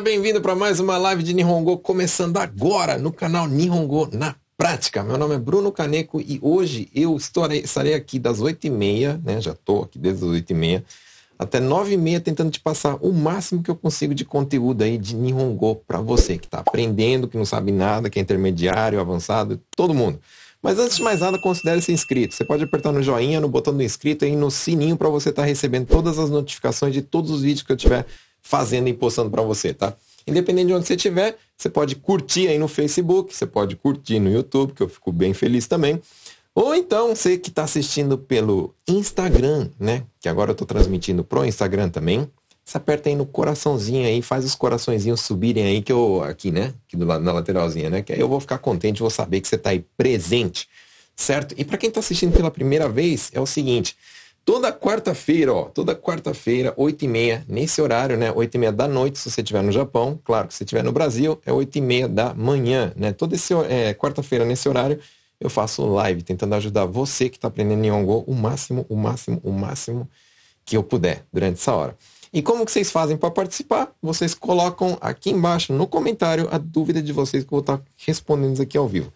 Seja bem-vindo para mais uma live de Nihongo, começando agora no canal Nihongo na Prática. Meu nome é Bruno Caneco e hoje eu estarei, estarei aqui das 8h30, né? Já estou aqui desde as 8h30 até 9h30 tentando te passar o máximo que eu consigo de conteúdo aí de Nihongo para você que está aprendendo, que não sabe nada, que é intermediário, avançado, todo mundo. Mas antes de mais nada, considere se inscrito. Você pode apertar no joinha, no botão do inscrito e no sininho para você estar tá recebendo todas as notificações de todos os vídeos que eu tiver fazendo e postando para você, tá? Independente de onde você estiver, você pode curtir aí no Facebook, você pode curtir no YouTube, que eu fico bem feliz também. Ou então, você que está assistindo pelo Instagram, né? Que agora eu estou transmitindo pro Instagram também. Você aperta aí no coraçãozinho aí, faz os coraçõezinhos subirem aí, que eu, aqui, né? Aqui do lado, na lateralzinha, né? Que aí eu vou ficar contente, vou saber que você está aí presente, certo? E para quem está assistindo pela primeira vez, é o seguinte, Toda quarta-feira, ó, toda quarta-feira, 8 e meia, nesse horário, né? 8 e meia da noite, se você estiver no Japão. Claro que se estiver no Brasil, é 8 e meia da manhã, né? Toda esse é, quarta-feira, nesse horário, eu faço live tentando ajudar você que está aprendendo Nihongo o máximo, o máximo, o máximo que eu puder durante essa hora. E como que vocês fazem para participar? Vocês colocam aqui embaixo no comentário a dúvida de vocês que eu vou estar tá respondendo aqui ao vivo.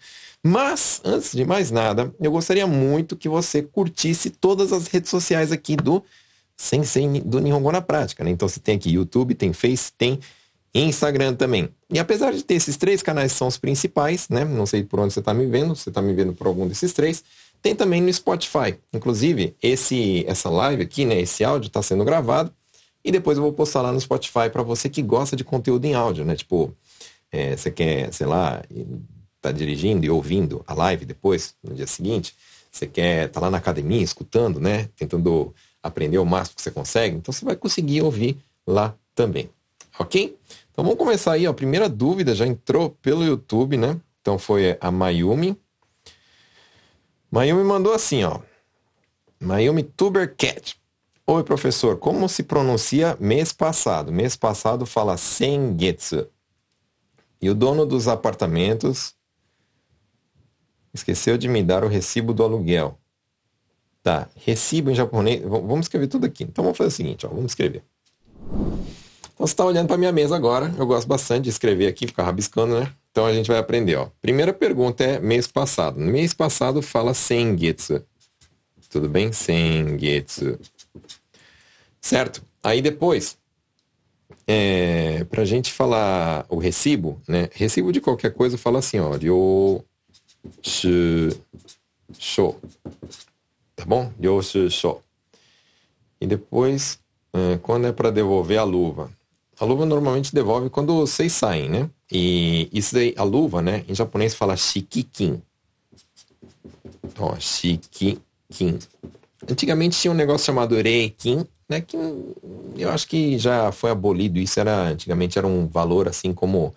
Mas, antes de mais nada, eu gostaria muito que você curtisse todas as redes sociais aqui do Sensei do Nihongo na Prática. Né? Então você tem aqui YouTube, tem Face, tem Instagram também. E apesar de ter esses três canais são os principais, né? Não sei por onde você está me vendo, você está me vendo por algum desses três, tem também no Spotify. Inclusive, esse, essa live aqui, né? Esse áudio está sendo gravado e depois eu vou postar lá no Spotify para você que gosta de conteúdo em áudio, né? Tipo, é, você quer, sei lá, está dirigindo e ouvindo a live depois, no dia seguinte, você quer estar tá lá na academia escutando, né? Tentando aprender o máximo que você consegue, então você vai conseguir ouvir lá também. Ok? Então vamos começar aí, ó. A primeira dúvida já entrou pelo YouTube, né? Então foi a Mayumi. Mayumi mandou assim, ó. Mayumi Tubercat. Oi, professor, como se pronuncia mês passado? Mês passado fala Sengetsu. E o dono dos apartamentos Esqueceu de me dar o recibo do aluguel. Tá, recibo em japonês. Vamos escrever tudo aqui. Então vamos fazer o seguinte, ó, vamos escrever. Então você está olhando para minha mesa agora. Eu gosto bastante de escrever aqui, ficar rabiscando, né? Então a gente vai aprender, ó. Primeira pergunta é mês passado. No mês passado fala sengetsu. Tudo bem? Sengetsu. Certo? Aí depois, é, para a gente falar o recibo, né? Recibo de qualquer coisa fala assim, ó. Ryo show. Tá bom? show. E depois, é, quando é para devolver a luva? A luva normalmente devolve quando vocês saem, né? E isso daí, a luva, né? Em japonês fala shikikin. Ó, shikikin. Antigamente tinha um negócio chamado reikin, né? Que eu acho que já foi abolido. Isso era, antigamente era um valor assim como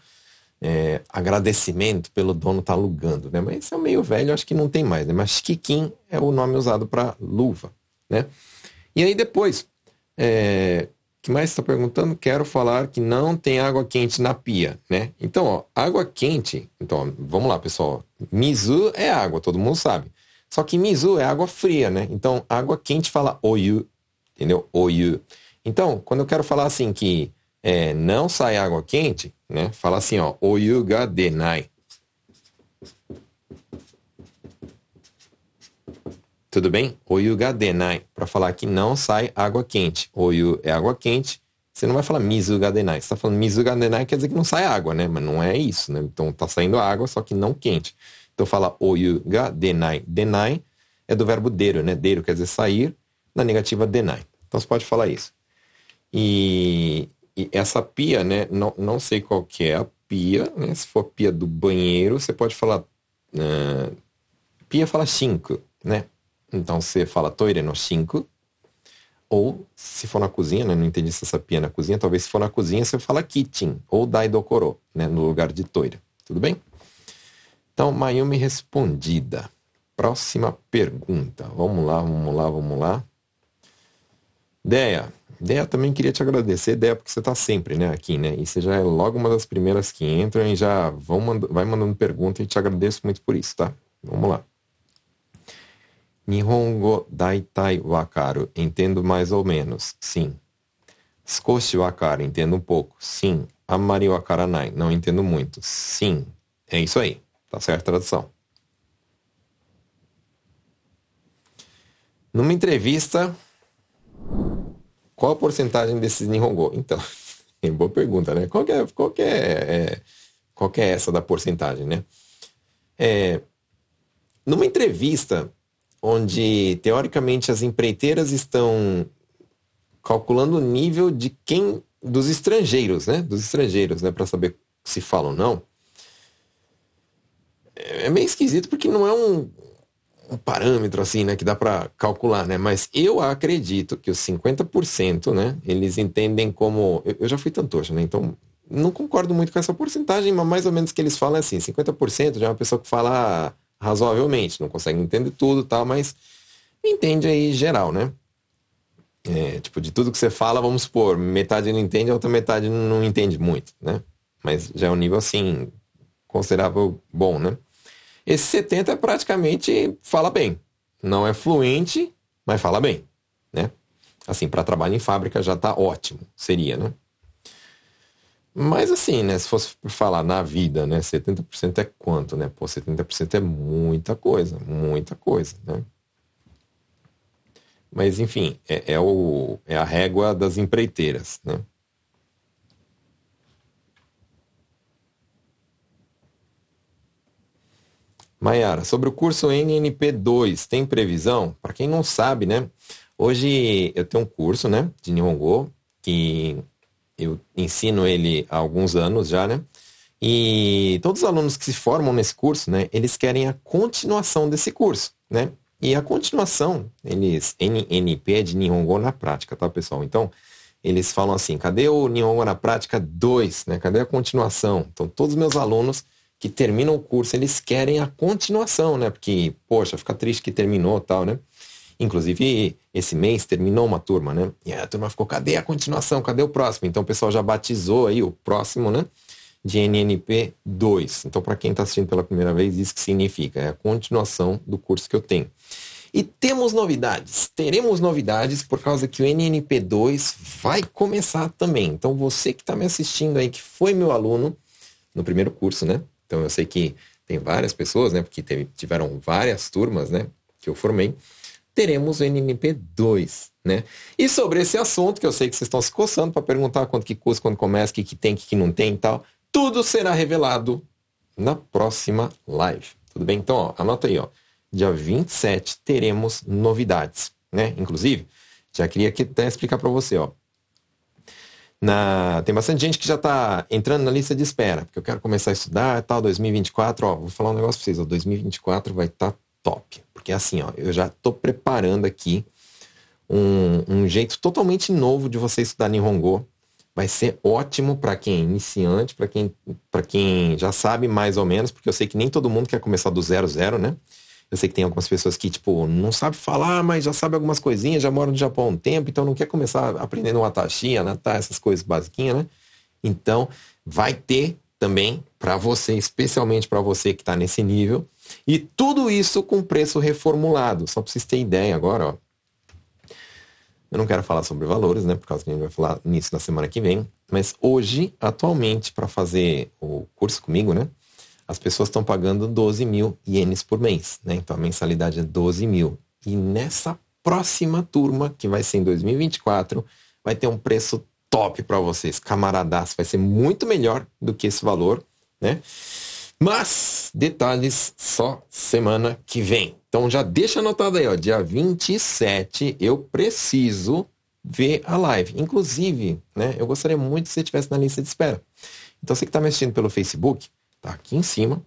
é, agradecimento pelo dono tá alugando, né? Mas isso é meio velho, acho que não tem mais, né? Mas Kikin é o nome usado para luva, né? E aí depois, é, que mais está perguntando? Quero falar que não tem água quente na pia, né? Então, ó, água quente, então, vamos lá, pessoal. Mizu é água, todo mundo sabe. Só que Mizu é água fria, né? Então, água quente fala oyu, entendeu? Oyu. Então, quando eu quero falar assim que é, não sai água quente, né? Fala assim, ó, oyu ga denai. Tudo bem? Oyu ga denai. Para falar que não sai água quente. Oyu é água quente. Você não vai falar mizu ga denai. Você tá falando mizu ga denai quer dizer que não sai água, né? Mas não é isso, né? Então tá saindo água, só que não quente. Então fala oyu ga denai. Denai é do verbo deiro, né? Deiro quer dizer sair. Na negativa denai. Então você pode falar isso. E e essa pia, né, não, não sei qual que é a pia, né? Se for pia do banheiro, você pode falar... Uh, pia fala cinco, né? Então você fala toire no cinco. Ou se for na cozinha, né? Não entendi se essa pia é na cozinha. Talvez se for na cozinha, você fala kitchen ou daidokoro, né? No lugar de toire. Tudo bem? Então, Mayumi respondida. Próxima pergunta. Vamos lá, vamos lá, vamos lá. Deia, Dea, também queria te agradecer, Dea, porque você está sempre, né, aqui, né? E você já é logo uma das primeiras que entram e já vão vai mandando pergunta e te agradeço muito por isso, tá? Vamos lá. Nihongo daitai wakaru. Entendo mais ou menos. Sim. Skoshi wakaru. Entendo um pouco. Sim. Amari Wakaranai. Não entendo muito. Sim, é isso aí. Tá certo a tradução. Numa entrevista, qual a porcentagem desses Nihongo? Então, é boa pergunta, né? Qual é, qual é, é, qual é essa da porcentagem, né? É, numa entrevista onde, teoricamente, as empreiteiras estão calculando o nível de quem dos estrangeiros, né? Dos estrangeiros, né? Para saber se falam ou não. É meio esquisito porque não é um, um parâmetro assim, né? Que dá para calcular, né? Mas eu acredito que os 50%, né? Eles entendem como... Eu, eu já fui tantocha, né? Então, não concordo muito com essa porcentagem, mas mais ou menos que eles falam é assim, 50% já é uma pessoa que fala razoavelmente, não consegue entender tudo tal, mas entende aí geral, né? É, tipo, de tudo que você fala, vamos supor, metade não entende, a outra metade não entende muito, né? Mas já é um nível, assim, considerável bom, né? Esse 70 é praticamente fala bem. Não é fluente, mas fala bem, né? Assim, para trabalho em fábrica já tá ótimo, seria, né? Mas assim, né? Se fosse falar na vida, né? 70% é quanto, né? Pô, 70% é muita coisa, muita coisa, né? Mas, enfim, é, é, o, é a régua das empreiteiras, né? Maiara, sobre o curso NNP2, tem previsão? Para quem não sabe, né? Hoje eu tenho um curso, né, de Nihongo, que eu ensino ele há alguns anos já, né? E todos os alunos que se formam nesse curso, né, eles querem a continuação desse curso, né? E a continuação, eles, NNP é de Nihongo na prática, tá, pessoal? Então, eles falam assim, cadê o Nihongo na prática 2, né? Cadê a continuação? Então, todos os meus alunos que terminam o curso, eles querem a continuação, né? Porque, poxa, fica triste que terminou tal, né? Inclusive, esse mês terminou uma turma, né? E a turma ficou, cadê a continuação? Cadê o próximo? Então, o pessoal já batizou aí o próximo, né? De NNP 2. Então, para quem está assistindo pela primeira vez, isso que significa? É a continuação do curso que eu tenho. E temos novidades. Teremos novidades por causa que o NNP2 vai começar também. Então, você que está me assistindo aí, que foi meu aluno no primeiro curso, né? Então, eu sei que tem várias pessoas, né? Porque teve, tiveram várias turmas, né? Que eu formei. Teremos o NNP2, né? E sobre esse assunto, que eu sei que vocês estão se coçando para perguntar quanto que custa, quando começa, o que, que tem, o que, que não tem e tal. Tudo será revelado na próxima live. Tudo bem? Então, ó, anota aí, ó dia 27, teremos novidades, né? Inclusive, já queria até explicar para você, ó. Na, tem bastante gente que já está entrando na lista de espera, porque eu quero começar a estudar e tal, 2024, ó, vou falar um negócio para vocês, ó, 2024 vai estar tá top, porque assim, ó, eu já estou preparando aqui um, um jeito totalmente novo de você estudar Nihongo, vai ser ótimo para quem é iniciante, para quem, quem já sabe mais ou menos, porque eu sei que nem todo mundo quer começar do zero zero, né? Eu sei que tem algumas pessoas que, tipo, não sabe falar, mas já sabe algumas coisinhas, já mora no Japão há um tempo, então não quer começar aprendendo uma taxinha, né? Tá, essas coisas basiquinhas, né? Então, vai ter também para você, especialmente para você que está nesse nível. E tudo isso com preço reformulado. Só para vocês terem ideia agora, ó. Eu não quero falar sobre valores, né? Por causa que a gente vai falar nisso na semana que vem. Mas hoje, atualmente, para fazer o curso comigo, né? As pessoas estão pagando 12 mil ienes por mês, né? Então a mensalidade é 12 mil. E nessa próxima turma, que vai ser em 2024, vai ter um preço top para vocês, camaradas. Vai ser muito melhor do que esse valor, né? Mas detalhes só semana que vem. Então já deixa anotado aí, ó, dia 27 eu preciso ver a live. Inclusive, né, eu gostaria muito que você estivesse na lista de espera. Então você que está me assistindo pelo Facebook, Tá aqui em cima,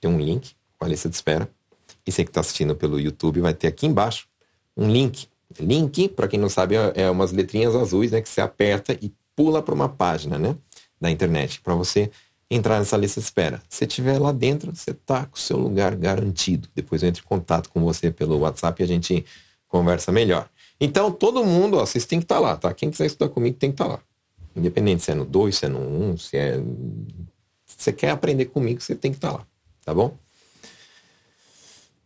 tem um link com a lista de espera. E você que está assistindo pelo YouTube vai ter aqui embaixo um link. Link, para quem não sabe, é, é umas letrinhas azuis, né? Que você aperta e pula para uma página, né? Da internet, para você entrar nessa lista de espera. Se estiver lá dentro, você está com o seu lugar garantido. Depois eu entro em contato com você pelo WhatsApp e a gente conversa melhor. Então, todo mundo, ó, vocês têm que estar tá lá, tá? Quem quiser estudar comigo tem que estar tá lá. Independente se é no 2, se é no 1, um, se é você quer aprender comigo, você tem que estar tá lá, tá bom?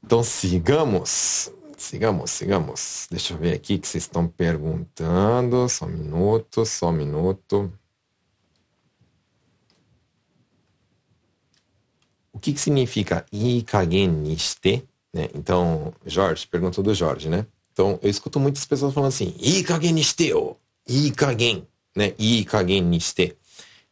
Então sigamos, sigamos, sigamos. Deixa eu ver aqui o que vocês estão perguntando. Só um minuto, só um minuto. O que, que significa ikageniste? Né? Então, Jorge, perguntou do Jorge, né? Então, eu escuto muitas pessoas falando assim, ikageniste, oh, ikagen, né? Ikageniste.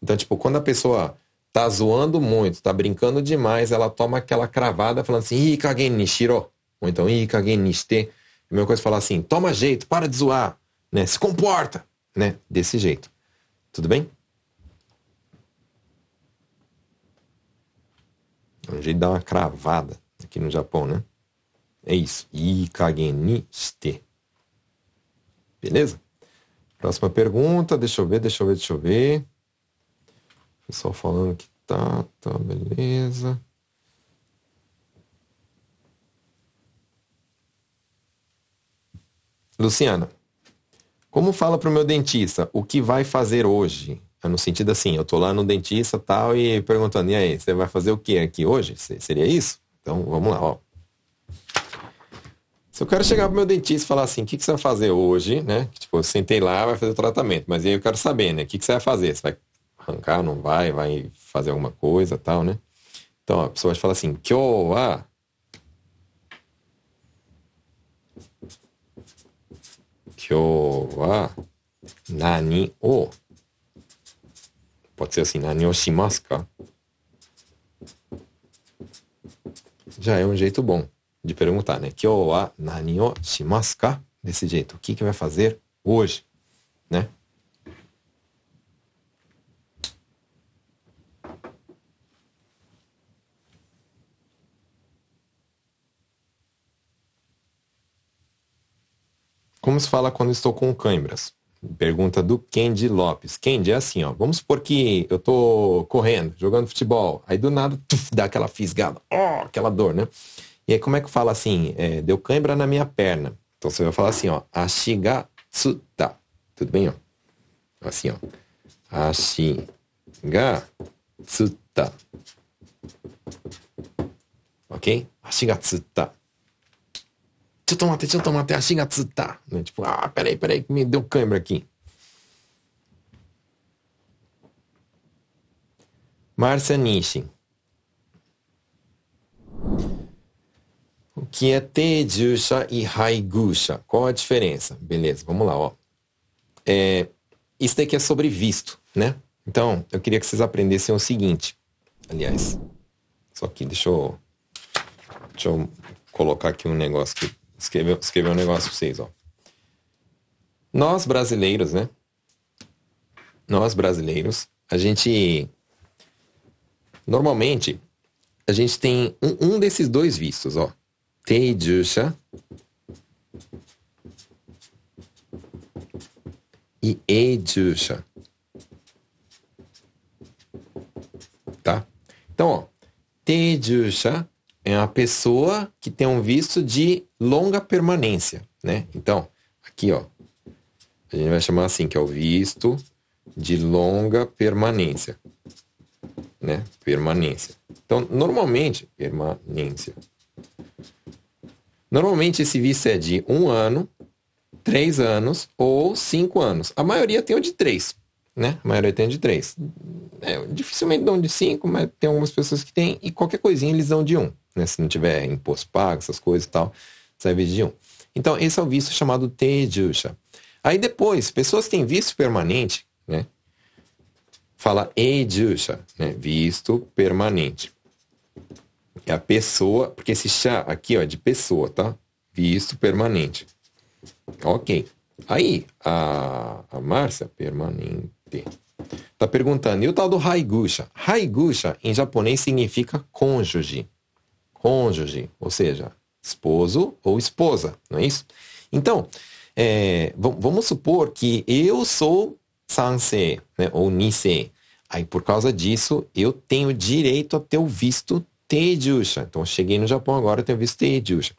Então, tipo, quando a pessoa tá zoando muito, tá brincando demais, ela toma aquela cravada falando assim, ikagen nishiro. Ou então, ikagen niste. A mesma coisa falar assim, toma jeito, para de zoar, né? Se comporta, né? Desse jeito. Tudo bem? É um jeito de dar uma cravada aqui no Japão, né? É isso. Ikagen ni shite. Beleza? Próxima pergunta. Deixa eu ver, deixa eu ver, deixa eu ver. Pessoal falando que tá, tá, beleza. Luciana, como fala para o meu dentista o que vai fazer hoje? É no sentido assim, eu tô lá no dentista tal e perguntando, e aí, você vai fazer o que aqui hoje? Seria isso? Então, vamos lá, ó. Se eu quero chegar pro meu dentista e falar assim, o que, que você vai fazer hoje, né? Tipo, eu sentei lá, vai fazer o tratamento, mas aí eu quero saber, né? O que, que você vai fazer? Você vai arrancar, não vai, vai fazer alguma coisa tal, né? Então, a pessoa vai falar assim, kyo wa kyo wa nani o Pode ser assim, nani o shimasu ka? Já é um jeito bom de perguntar, né? Kyo wa nani o shimasu ka? Desse jeito, o que que vai fazer hoje, né? Como se fala quando estou com câimbras? Pergunta do Kendi Lopes. Kendi, é assim, ó. Vamos supor que eu tô correndo, jogando futebol. Aí do nada, tuf, dá aquela fisgada. Oh, aquela dor, né? E aí como é que fala assim? É, deu cãibra na minha perna. Então você vai falar assim, ó. Ashigatsuta. Tudo bem, ó? Assim, ó. Ashigatsuta. Ok? Ashigatsuta. ちょっと待って、ちょっと待って、足がつった。ね、tipo, ah, peraí, peraí, me deu câimbra aqui. Márcia Nishi. O que é Tejusha e Haigusha? Qual a diferença? Beleza, vamos lá, ó. É, isso daqui é sobre visto, né? Então, eu queria que vocês aprendessem o seguinte. Aliás, só que deixa eu, deixa eu colocar aqui um negócio que escrever, escrever um negócio pra vocês, ó. Nós brasileiros, né? Nós brasileiros, a gente. Normalmente, a gente tem um, um desses dois vistos, ó. Teijusha e Ejusha. Tá? Então, ó. Teijusha é uma pessoa que tem um visto de longa permanência, né? Então, aqui, ó, a gente vai chamar assim, que é o visto de longa permanência, né? Permanência. Então, normalmente, permanência. Normalmente esse visto é de um ano, três anos ou cinco anos. A maioria tem o de três, né? A maioria tem o de três. É, dificilmente dão de cinco, mas tem algumas pessoas que têm, e qualquer coisinha eles dão de um né? Se não tiver imposto pago, essas coisas e tal, vai de um. Então, esse é o visto chamado Tejusha. Aí depois, pessoas têm visto permanente, né? Fala Ejusha, né? Visto permanente. É a pessoa, porque esse chá aqui, ó, é de pessoa, tá? Visto permanente. Ok. Aí, a, a Márcia, permanente, tá perguntando, e o tal do Haigusha? Haigusha, em japonês, significa cônjuge cônjuge, ou seja, esposo ou esposa, não é isso? Então, é, vamos supor que eu sou sansei, né, ou nisei. Aí, por causa disso, eu tenho direito a ter o visto Teijusha. Então, cheguei no Japão agora, eu tenho visto Teijusha.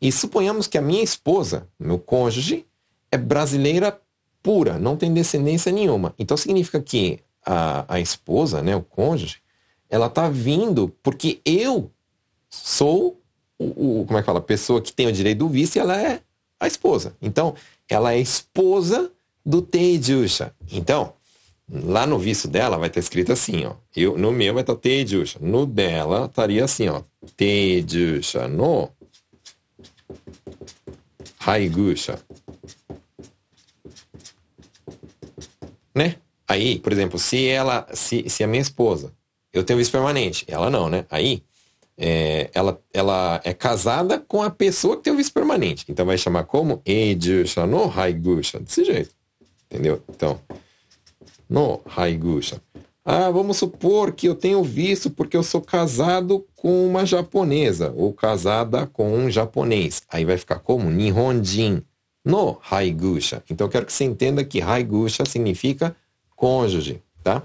E suponhamos que a minha esposa, meu cônjuge, é brasileira pura, não tem descendência nenhuma. Então, significa que a, a esposa, né, o cônjuge, ela está vindo porque eu sou o, o, como é que fala, a pessoa que tem o direito do visto e ela é a esposa. Então, ela é esposa do Teijusha. Então, Lá no visto dela vai estar escrito assim, ó. Eu, no meu vai estar Tejusha. No dela estaria assim, ó. Tejusha no Haigusha. Né? Aí, por exemplo, se ela, se, se a minha esposa, eu tenho visto permanente, ela não, né? Aí, é, ela, ela é casada com a pessoa que tem o visto permanente. Então vai chamar como Ejusha no Haigusha. Desse jeito. Entendeu? Então, no Haigusha. Ah, vamos supor que eu tenho visto porque eu sou casado com uma japonesa ou casada com um japonês. Aí vai ficar como Nihonjin no Haigusha. Então eu quero que você entenda que Haigusha significa cônjuge, tá?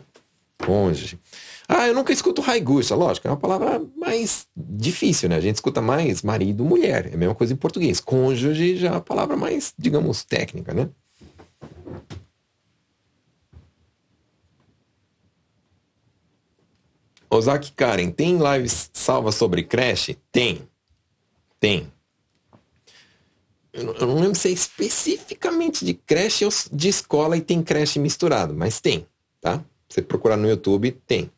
Cônjuge. Ah, eu nunca escuto Haigusha, lógico, é uma palavra mais difícil, né? A gente escuta mais marido, mulher. É a mesma coisa em português. Cônjuge já é uma palavra mais, digamos, técnica, né? Ozaki Karen, tem lives salvas sobre creche? Tem. Tem. Eu não lembro se é especificamente de creche ou de escola e tem creche misturado, mas tem, tá? Você procurar no YouTube, tem.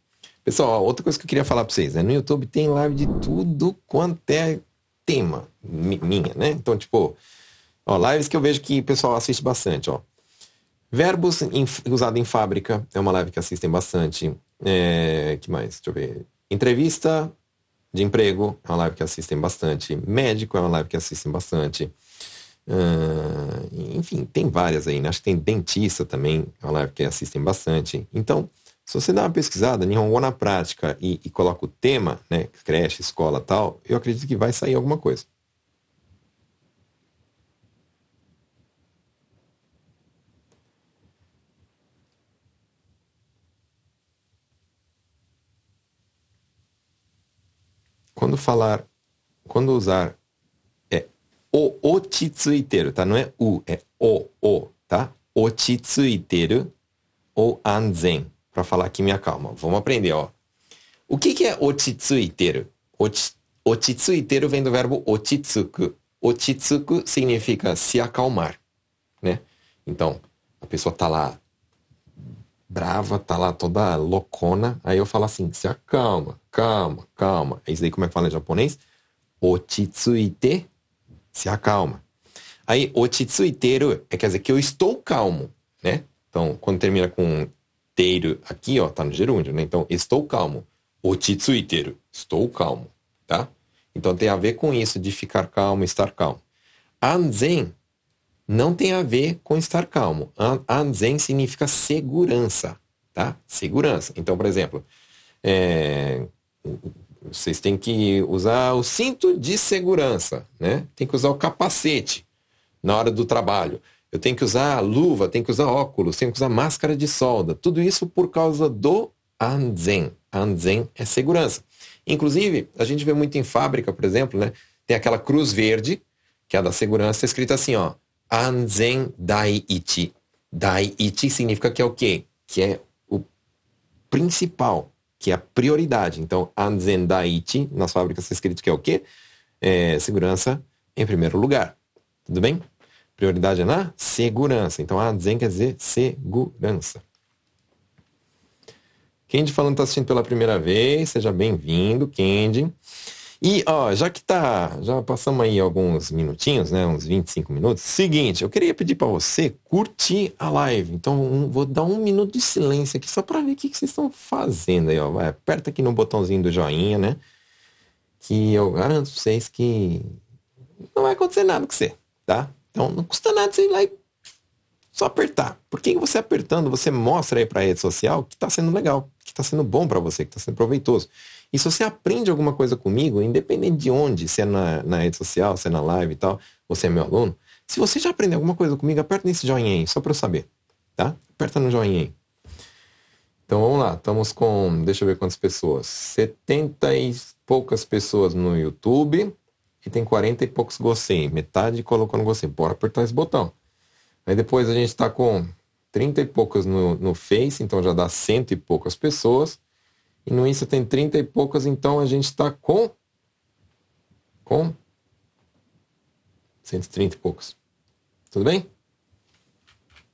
Pessoal, outra coisa que eu queria falar para vocês, né? No YouTube tem live de tudo quanto é tema minha, né? Então, tipo, ó, lives que eu vejo que o pessoal assiste bastante, ó. Verbos usados em fábrica é uma live que assistem bastante. É, que mais? Deixa eu ver. Entrevista de emprego é uma live que assistem bastante. Médico é uma live que assistem bastante. Uh, enfim, tem várias aí, né? Acho que tem dentista também, é uma live que assistem bastante. Então, se você dá uma pesquisada, Nihongo na prática, e, e coloca o tema, né? Creche, escola tal, eu acredito que vai sair alguma coisa. Quando falar, quando usar o ochitsuiteru, tá? Não é u, é o, o, tá? Ochitsuiteru ou anzen, para falar que me acalma. Vamos aprender, ó. O que, que é ochitsuiteru? Ochi, ochitsuiteru vem do verbo ochitsuku. Ochitsuku significa se acalmar, né? Então, a pessoa tá lá brava, tá lá toda loucona, aí eu falo assim, se acalma, calma, calma. É isso aí como é que fala em japonês? Ochitsuite se acalma. Aí, ochitsuiteru é quer dizer que eu estou calmo, né? Então, quando termina com aqui, ó, tá no gerúndio, né? Então, estou calmo. Ochitsuiteru, estou calmo, tá? Então, tem a ver com isso de ficar calmo, estar calmo. Anzen não tem a ver com estar calmo. Anzen significa segurança, tá? Segurança. Então, por exemplo, é, vocês têm que usar o cinto de segurança, né? Tem que usar o capacete na hora do trabalho. Eu tenho que usar luva, tenho que usar óculos, tenho que usar máscara de solda. Tudo isso por causa do Anzen. Anzen é segurança. Inclusive, a gente vê muito em fábrica, por exemplo, né? Tem aquela cruz verde, que é a da segurança, escrita assim, ó. Anzen Daiichi. Daiichi significa que é o quê? Que é o principal que é a prioridade. Então, Anzen Daiichi, nas fábricas está escrito que é o quê? É, segurança em primeiro lugar. Tudo bem? Prioridade é na segurança. Então, Anzen quer dizer segurança. Kendi falando está assistindo pela primeira vez, seja bem-vindo, Kendi. E, ó, já que tá, já passamos aí alguns minutinhos, né, uns 25 minutos. Seguinte, eu queria pedir para você curtir a live. Então, um, vou dar um minuto de silêncio aqui só para ver o que, que vocês estão fazendo aí, ó. Vai, aperta aqui no botãozinho do joinha, né? Que eu garanto pra vocês que não vai acontecer nada com você, tá? Então, não custa nada você ir lá e só apertar. Porque você apertando, você mostra aí para a rede social que está sendo legal, que está sendo bom para você, que está sendo proveitoso. E se você aprende alguma coisa comigo, independente de onde, se é na, na rede social, se é na live e tal, você é meu aluno, se você já aprendeu alguma coisa comigo, aperta nesse joinha aí, só para eu saber, tá? Aperta no joinha aí. Então vamos lá, estamos com, deixa eu ver quantas pessoas, 70 e poucas pessoas no YouTube e tem 40 e poucos gostei, metade colocou no gostei, bora apertar esse botão. Aí depois a gente está com 30 e poucas no, no Face, então já dá cento e poucas pessoas. E no Insta tem 30 e poucas, então a gente está com. Com 130 e poucos. Tudo bem?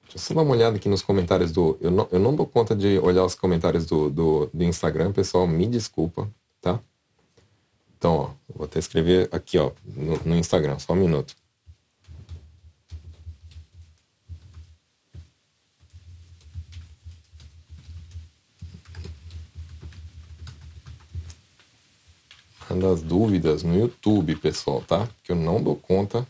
Deixa eu só dar uma olhada aqui nos comentários do. Eu não, eu não dou conta de olhar os comentários do, do, do Instagram, pessoal, me desculpa, tá? Então, ó, vou até escrever aqui, ó, no, no Instagram, só um minuto. das dúvidas no YouTube, pessoal, tá? Que eu não dou conta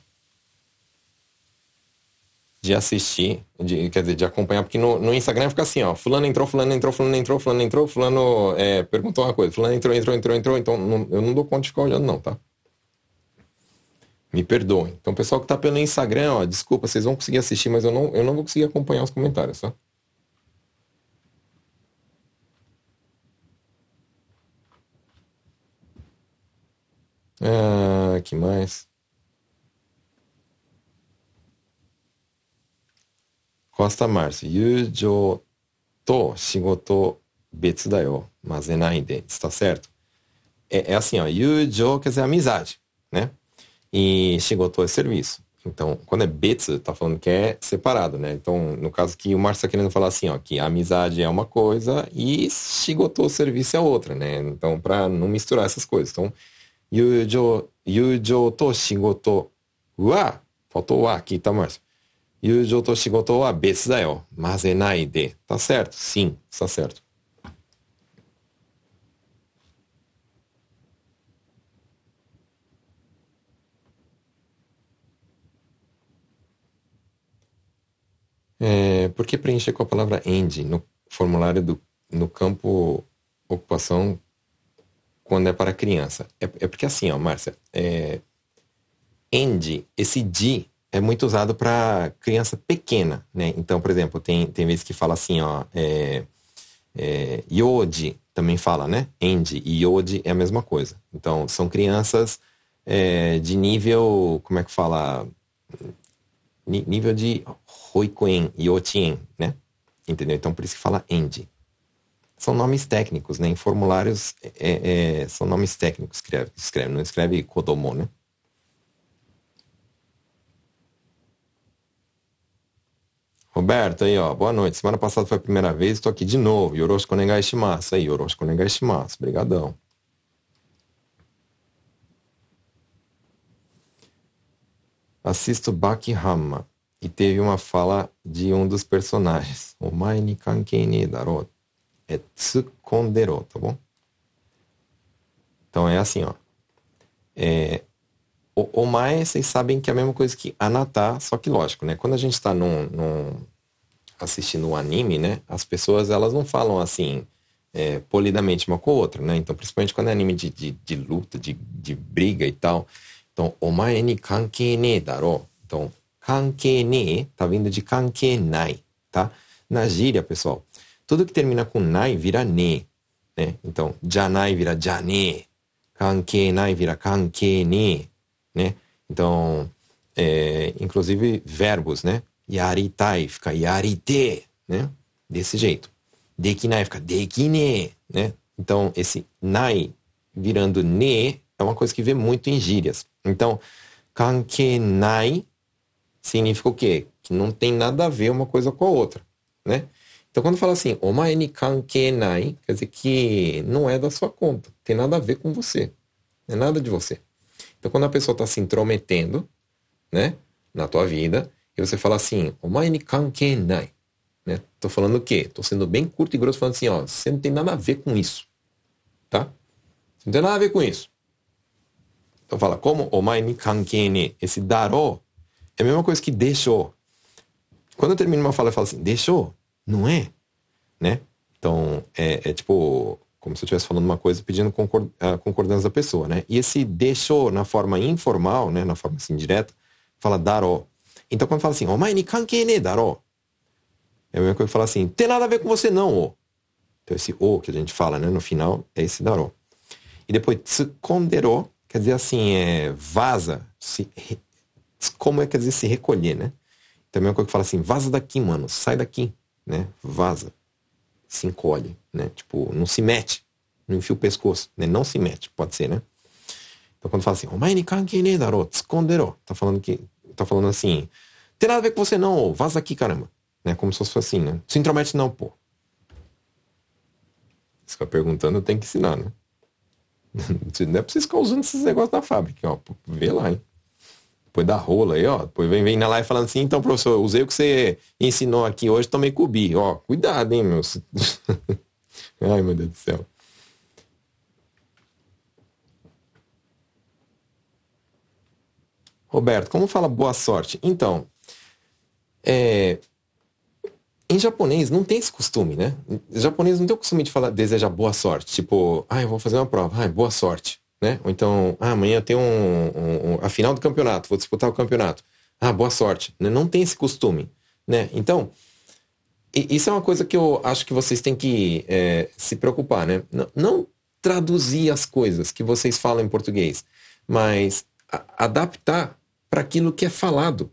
de assistir, de, quer dizer, de acompanhar, porque no, no, Instagram fica assim, ó, fulano entrou, fulano entrou, fulano entrou, fulano entrou, fulano é, perguntou uma coisa, fulano entrou, entrou, entrou, entrou, então não, eu não dou conta de ficar olhando não, tá? Me perdoem. Então, pessoal que tá pelo Instagram, ó, desculpa, vocês vão conseguir assistir, mas eu não, eu não vou conseguir acompanhar os comentários, tá? Ah, que mais? Costa Márcio, 友情と仕事別だよ。混ぜないで。Está certo? É, é assim, ó. 友情 quer dizer amizade, né? E shigoto é serviço. Então, quando é betsu, tá falando que é separado, né? Então, no caso que o Márcio tá querendo falar assim, ó, que a amizade é uma coisa e shigoto, serviço é outra, né? Então, para não misturar essas coisas. Então, 友情、友情と仕事は、faltou は聞いたま Yujo to shigoto wa betsu da yo. Mazenai de. Tá certo? Sim, está certo. É, por que preencher com a palavra end no formulário do, no campo ocupação quando é para criança? É, é porque assim, ó, Márcia, é, end, esse di é muito usado para criança pequena, né? Então, por exemplo, tem, tem vezes que fala assim, ó, é, é, Yodi também fala, né? End e Yodi é a mesma coisa. Então, são crianças é, de nível, como é que fala? Nível de Hoikoen, Yotien, né? Entendeu? Então, por isso que fala End. São nomes técnicos, né? Em formulários, é, é, são nomes técnicos que escreve, escreve, não escreve Kodomo, né? Roberto, aí, ó, boa noite. Semana passada foi a primeira vez, estou aqui de novo. Yoroshiku onegai shimasu. Aí, Yoroshiku onegai shimasu. Obrigadão. Assisto Bakihama e teve uma fala de um dos personagens. Omae ni kankei ne daro. É tsukondero, tá bom? Então é assim, ó. É, o, mais, vocês sabem que é a mesma coisa que anata, só que lógico, né? Quando a gente está num, num, assistindo um anime, né? As pessoas, elas não falam assim, é, polidamente uma com a outra, né? Então, principalmente quando é anime de, de, de luta, de, de briga e tal. Então, omae ni kankei ne daro. Então, kankei ne tá vindo de kankei nai, tá? Na gíria, pessoal, tudo que termina com nai vira ne, né? Então, janai vira jane, kankei nai vira kankei ne, né? Então, é, inclusive verbos, né? Yaritai fica yarite, né? Desse jeito. Dekinai fica dekine, né? Então, esse nai virando ne é uma coisa que vê muito em gírias. Então, kankenai significa o quê? Que não tem nada a ver uma coisa com a outra, né? Então, quando fala assim, omae ni kankenai, quer dizer que não é da sua conta, tem nada a ver com você, não é nada de você. Então, quando a pessoa está se intrometendo, né, na tua vida, e você fala assim, omae ni kankei nai, né? Tô falando o quê? Tô sendo bem curto e grosso, falando assim, ó, você não tem nada a ver com isso, tá? Você não tem nada a ver com isso. Então fala, como omae ni kankei ni? Esse daro é a mesma coisa que deixou. Quando eu termino uma fala, eu falo assim, deixou? Não é? Né? Então, é, é tipo, como se eu estivesse falando uma coisa pedindo a concordância da pessoa, né? E esse deixou na forma informal, né, na forma assim direta, fala daro. Então quando fala assim, omae ni kankei ne daro, é a mesma coisa que falar assim, tem nada a ver com você não, o. Então esse o que a gente fala, né, no final, é esse daro. E depois tsukondero, quer dizer assim, é vaza, se, como é quer dizer se recolher, né? Então é a mesma coisa que fala assim, vaza daqui, mano, sai daqui, né? Vaza se encolhe, né? Tipo, não se mete, não enfia o pescoço, né? Não se mete, pode ser, né? Então quando fala assim, omae ni kankei daro, tsukondero, tá falando que, tá falando assim, tem nada a ver com você não, vaza aqui, caramba, né? Como se fosse assim, né? Se intromete não, pô. Você fica perguntando, tem que ensinar, né? Não é pra vocês ficar usando esses negócios da fábrica, ó. Vê lá, hein? Depois da rola aí, ó. Depois vem, vem na live falando assim, então, professor, usei o que você ensinou aqui hoje, tomei cubi. Ó, cuidado, hein, meu. Ai, meu Deus do céu. Roberto, como fala boa sorte? Então, é, em japonês não tem esse costume, né? Os japoneses não tem o costume de falar desejar boa sorte. Tipo, ah, eu vou fazer uma prova, ah, boa sorte, né? Ou então, ah, amanhã tem um, um, um, a final do campeonato, vou disputar o campeonato. Ah, boa sorte. Né? Não tem esse costume, né? Então, isso é uma coisa que eu acho que vocês têm que é, se preocupar, né? Não, não traduzir as coisas que vocês falam em português, mas adaptar para aquilo que é falado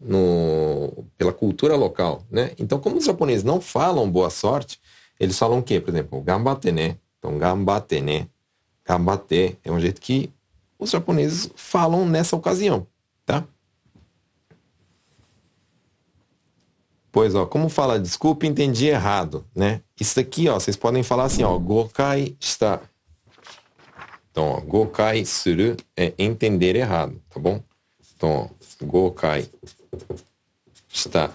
no, pela cultura local, né? Então, como os japoneses não falam boa sorte, eles falam o quê? Por exemplo, gambate, né? Então, gambate, né? Gambate é um jeito que os japoneses falam nessa ocasião, tá? Pois, ó, como fala, desculpe, entendi errado, né? Isso aqui, ó, vocês podem falar assim, ó, gokai está. Então, ó, gokai suru é entender errado, tá bom? Então, ó, gokai está.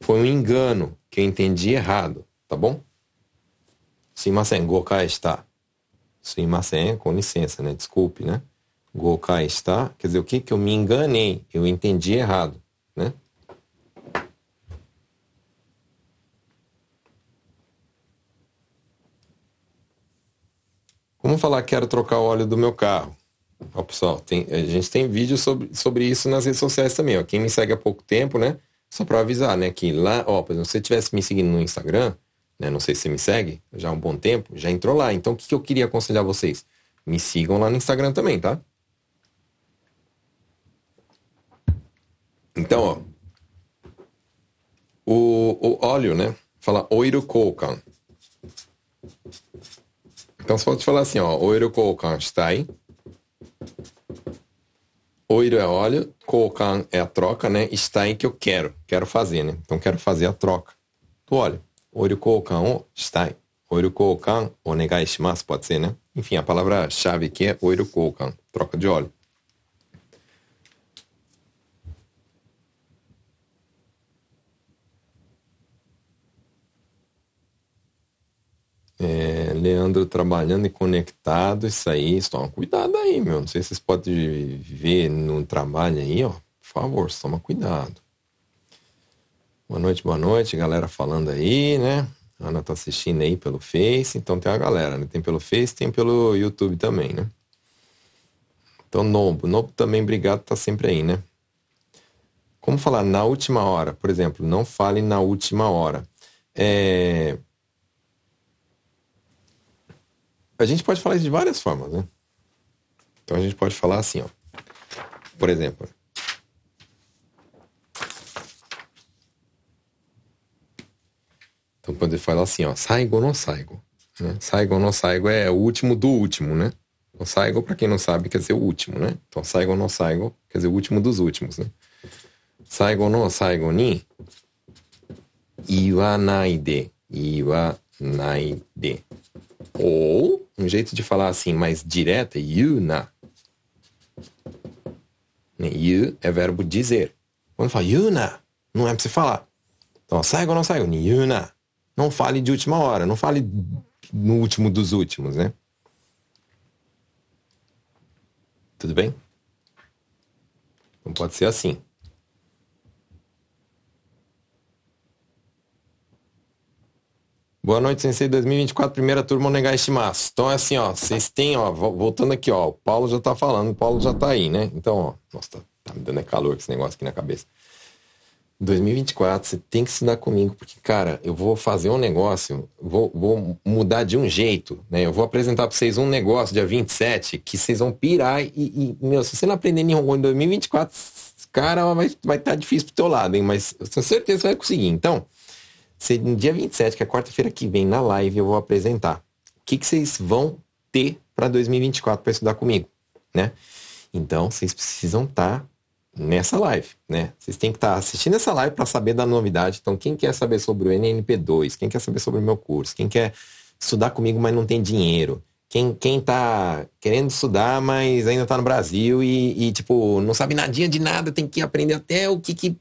Foi um engano que eu entendi errado, tá bom? Simasen, gokai está. Simasen, com licença, né? Desculpe, né? Gokai está, quer dizer, o que que eu me enganei? Eu entendi errado, né? Como falar quero trocar o óleo do meu carro? Ó, pessoal, tem, a gente tem vídeo sobre, sobre isso nas redes sociais também. Ó. Quem me segue há pouco tempo, né? Só para avisar, né? Que lá, ó, por exemplo, se você tivesse me seguindo no Instagram, né? Não sei se você me segue já há um bom tempo, já entrou lá. Então, o que, que eu queria aconselhar vocês? Me sigam lá no Instagram também, tá? Então, ó. O, o óleo, né? Fala oiro koukan. Então, se pode falar assim, ó. Oiro koukan aí. Oiro é óleo, koukan é a troca, né? Em que eu quero, quero fazer, né? Então quero fazer a troca do óleo. Oiro koukan o está. Oiro koukan onegai shimasu, pode ser, né? Enfim, a palavra-chave aqui é oiro koukan, troca de óleo. É, Leandro trabalhando e conectado, isso aí, toma cuidado aí, meu. Não sei se vocês podem ver no trabalho aí, ó. Por favor, toma cuidado. Boa noite, boa noite, galera falando aí, né? A Ana tá assistindo aí pelo Face, então tem a galera, né? Tem pelo Face, tem pelo YouTube também, né? Então, Nobo, Nobo também, obrigado, tá sempre aí, né? Como falar na última hora? Por exemplo, não fale na última hora. É, a gente pode falar isso de várias formas, né? Então a gente pode falar assim, ó. Por exemplo. Então pode falar assim, ó. Saigo no saigo. Né? Saigo no saigo é o último do último, né? O saigo, para quem não sabe, quer dizer o último, né? Então saigo no saigo quer dizer o último dos últimos, né? Saigo no saigo ni iwanai de. Iwanai de. Ou um jeito de falar assim mais direta é yuna. Yu é verbo dizer. Quando fala yuna, não é pra você falar. Então, saigo ou não saigo? Yuna. Não fale de última hora, não fale no último dos últimos, né? Tudo bem? Não pode ser assim. Boa noite, Sensei 2024, primeira turma Onegai Shimasu. Então é assim, ó, vocês têm, ó, voltando aqui, ó, o Paulo já tá falando, o Paulo já tá aí, né? Então, ó, nossa, tá, tá me dando é calor esse negócio aqui na cabeça. 2024, você tem que se dar comigo, porque, cara, eu vou fazer um negócio, vou, vou mudar de um jeito, né? Eu vou apresentar para vocês um negócio dia 27 que vocês vão pirar e, e meu, se você não aprender Nihongo em 2024, cara, vai estar vai tá difícil pro teu lado, hein? Mas eu tenho certeza que vai conseguir. Então, no dia 27, que é quarta-feira que vem, na live, eu vou apresentar o que, que vocês vão ter para 2024 para estudar comigo, né? Então, vocês precisam estar tá nessa live, né? Vocês têm que estar tá assistindo essa live para saber da novidade. Então, quem quer saber sobre o NNP2, quem quer saber sobre o meu curso, quem quer estudar comigo, mas não tem dinheiro, quem, quem tá querendo estudar, mas ainda tá no Brasil e, e, tipo, não sabe nadinha de nada, tem que aprender até o que, que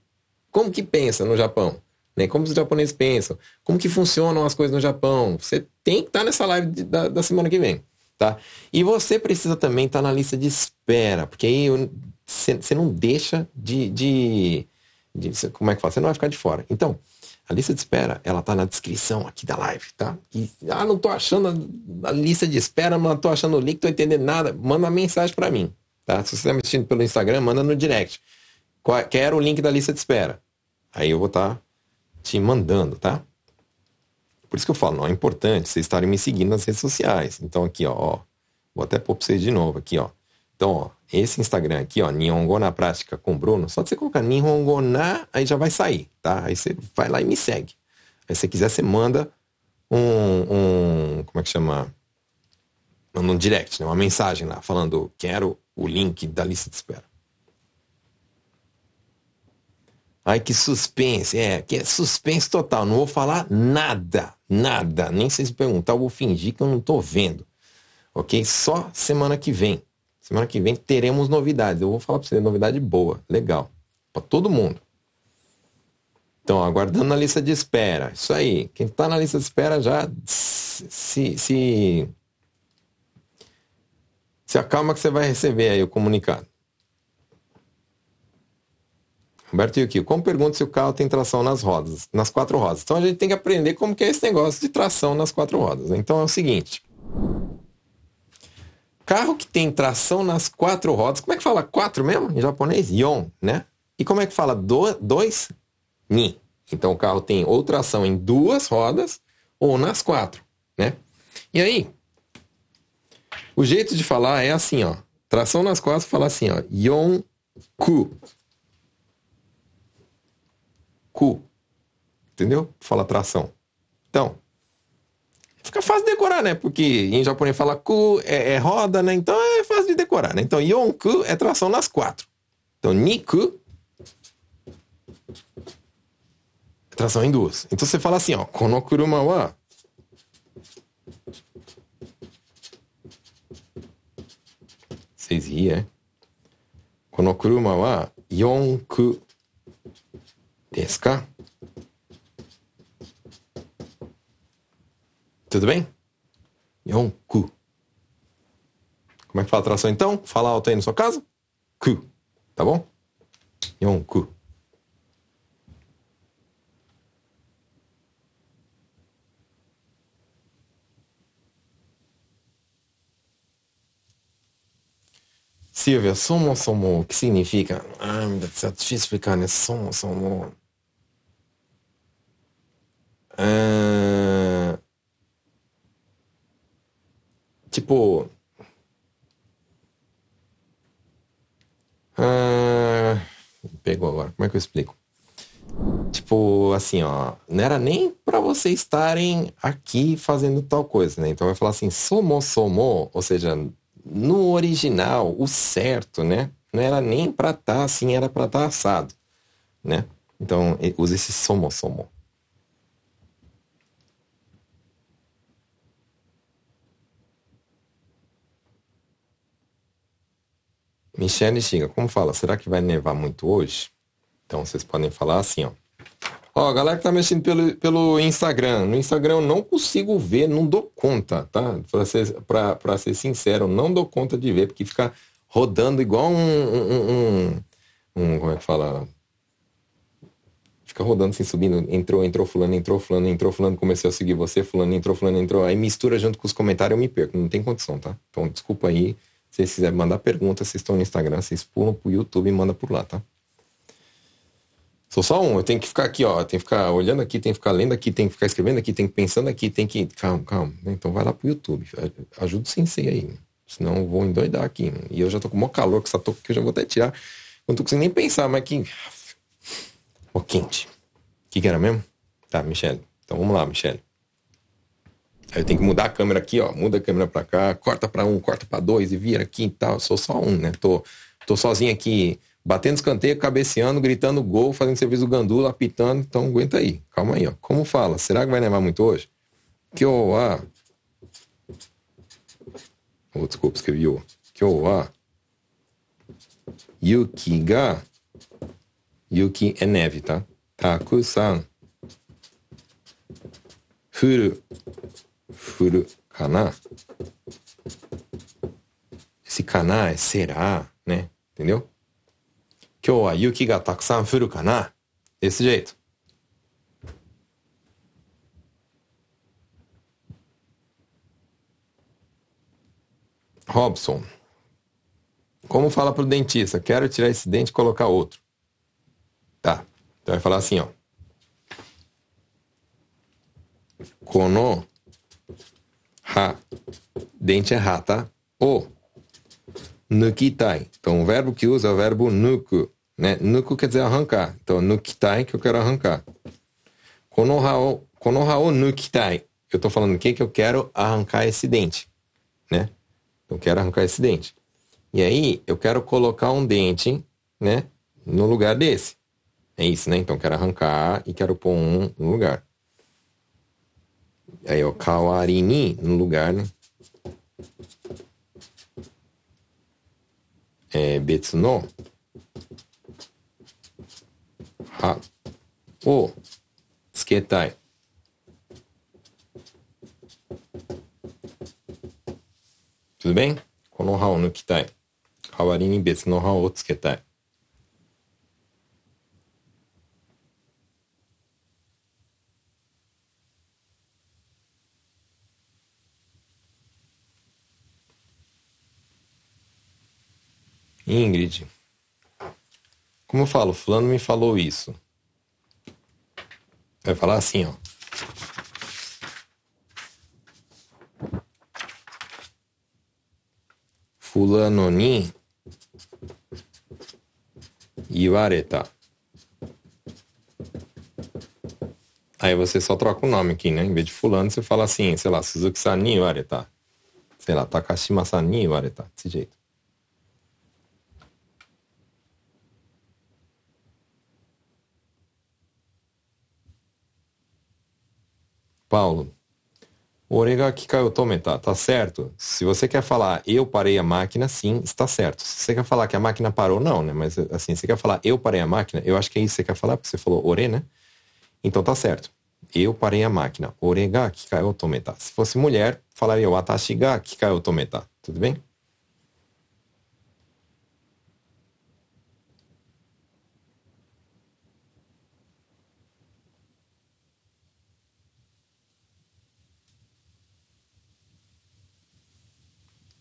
como que pensa no Japão, né? Como os japoneses pensam, como que funcionam as coisas no Japão. Você tem que estar tá nessa live de, da, da semana que vem, tá? E você precisa também estar tá na lista de espera, porque aí você não deixa de, de, de, Como é que fala? Você não vai ficar de fora. Então, a lista de espera, ela tá na descrição aqui da live, tá? E, ah, não tô achando a, a lista de espera, não tô achando o link, tô entendendo nada. Manda uma mensagem para mim, tá? Se você está me assistindo pelo Instagram, manda no direct. Quero o link da lista de espera. Aí eu vou estar tá te mandando, tá? Por isso que eu falo, não é importante vocês estarem me seguindo nas redes sociais. Então aqui, ó, ó vou até pôr vocês de novo aqui, ó. Então, ó, esse Instagram aqui, ó, Nihongo na Prática com Bruno, só de você colocar Nihongo na, aí já vai sair, tá? Aí você vai lá e me segue. Aí se você quiser, você manda um, um como é que chama? Manda um direct, né? Uma mensagem lá, falando, quero o link da lista de espera. Ai, que suspense. É, que é suspense total. Não vou falar nada, nada. Nem se perguntar, eu vou fingir que eu não tô vendo. Ok? Só semana que vem. Semana que vem teremos novidades. Eu vou falar para você, novidade boa, legal, para todo mundo. Então, aguardando na lista de espera. Isso aí. Quem está na lista de espera já se, se, se acalma que você vai receber aí o comunicado. Roberto Yuki, como pergunta se o carro tem tração nas rodas, nas quatro rodas? Então a gente tem que aprender como que é esse negócio de tração nas quatro rodas. Então é o seguinte. Carro que tem tração nas quatro rodas, como é que fala quatro mesmo? Em japonês? Yon, né? E como é que fala do, dois? Ni. Então o carro tem ou tração em duas rodas ou nas quatro, né? E aí, o jeito de falar é assim, ó. Tração nas quatro, fala assim, ó. Yon ku. Ku. Entendeu? Fala tração. Então, fica fácil de decorar, né? Porque em japonês fala ku é, é, roda, né? Então é fácil de decorar, né? Então yonku é tração nas quatro. Então niku é tração em duas. Então você fala assim, ó, kono kuruma wa Vocês riem, é? Kono kuruma wa yonku desu ka? Tudo bem? Yonku. Como é que fala a tração então? Fala alto aí na sua casa. Ku. Tá bom? Yonku. Silvia, somo somo, que significa? Ah, é difícil explicar, né? Somo somo. Ah, Tipo. Ah, pegou agora. Como é que eu explico? Tipo, assim, ó, não era nem para vocês estarem aqui fazendo tal coisa, né? Então vai falar assim, somo somo, ou seja, no original, o certo, né? Não era nem para estar tá assim, era para estar tá assado, né? Então, usa esse somo somo. Michelle Xiga, como fala? Será que vai nevar muito hoje? Então vocês podem falar assim, ó. Ó, galera que tá mexendo pelo, pelo Instagram. No Instagram eu não consigo ver, não dou conta, tá? Pra ser, pra, pra ser sincero, não dou conta de ver, porque fica rodando igual um, um, um, um como é que fala? Fica rodando assim, subindo. Entrou, entrou fulano, entrou fulano, entrou fulano, comecei a seguir você, fulano, entrou, fulano, entrou. Aí mistura junto com os comentários, eu me perco. Não tem condição, tá? Então desculpa aí se vocês quiserem mandar pergunta, vocês estão no Instagram, vocês pulam pro YouTube e manda por lá, tá? Sou só um, eu tenho que ficar aqui, ó. Tem que ficar olhando aqui, tem que ficar lendo aqui, tem que ficar escrevendo aqui, tem que pensando aqui, tem que. Calma, calma. Então vai lá pro YouTube. Ajuda o sensei aí. Senão eu vou endoidar aqui. E eu já tô com maior calor com essa touca que eu já vou até tirar. Não tô conseguindo nem pensar, mas que. Ó, quente. O que, que era mesmo? Tá, Michele. Então vamos lá, Michele. Aí eu tenho que mudar a câmera aqui, ó. Muda a câmera pra cá, corta pra um, corta pra dois e vira aqui e tal. Sou só um, né? Tô, tô sozinho aqui batendo escanteio, cabeceando, gritando gol, fazendo serviço do gandula, apitando. Então aguenta aí, calma aí, ó. Como fala? Será que vai nevar muito hoje? Kyowa. Oh, desculpa, escrevi o. Kyowa. Yuki ga. Yuki é neve, tá? Takusan. Furu. Furu kana. Esse kana é será, né? Entendeu? 今日は雪がたくさん降るかな Desse jeito. Robson. Como fala pro dentista? Quero tirar esse dente e colocar outro. Tá. Então vai falar assim, ó. Kono. Ha. Dente é ha, tá? O. Nukitai. Então o verbo que usa é o verbo nuku. Né? Nuku quer dizer arrancar. Então, nukitai que eu quero arrancar. Konohao, konohao nukitai. Eu estou falando o que que eu quero arrancar esse dente, né? Eu quero arrancar esse dente. E aí, eu quero colocar um dente, né? No lugar desse. É isso, né? Então, quero arrancar e quero pôr um no lugar. Aí, o kawarini no lugar, né? É, betsu no 歯をつけたい。Tudo bem? この歯を抜きたい。代わりに別の歯をつけたい。Ingrid. Como eu falo, fulano me falou isso. Vai falar assim, ó. Fulano ni iwareta. Aí você só troca o nome aqui, né? Em vez de fulano, você fala assim, sei lá, Suzuki-san ni iwareta. Sei lá, Takashima-san ni iwareta. Desse jeito. Paulo, Orega Kikaio Tometa, tá certo? Se você quer falar eu parei a máquina, sim, está certo. Se você quer falar que a máquina parou, não, né? Mas assim, você quer falar eu parei a máquina, eu acho que é isso que você quer falar, porque você falou ore, né? Então tá certo. Eu parei a máquina. Orega Kikaio Tometa. Se fosse mulher, falaria Watashi ga Kikaio Tometa. Tudo bem?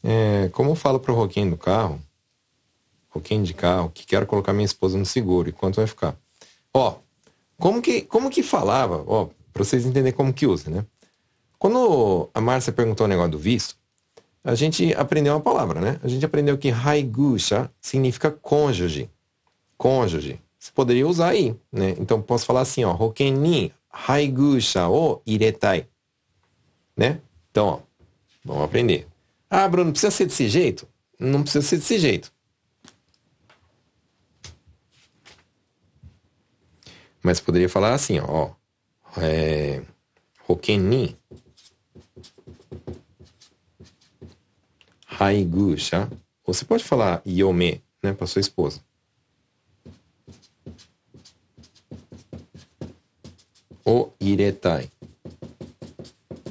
É, como eu falo pro Roquinho do carro, Roquinho de carro, que quero colocar minha esposa no seguro, e quanto vai ficar? Ó, como que, como que falava, ó, pra vocês entenderem como que usa, né? Quando a Márcia perguntou o negócio do visto, a gente aprendeu uma palavra, né? A gente aprendeu que haigusha significa cônjuge. Cônjuge. Você poderia usar aí, né? Então posso falar assim, ó, Roken ni haigusha o iretai. Né? Então, ó, vamos aprender. Ah, Bruno, precisa ser desse jeito? Não precisa ser desse jeito. Mas poderia falar assim, ó. É, Hoken Haigusha. Ou você pode falar Yome, né, para sua esposa. O iretai.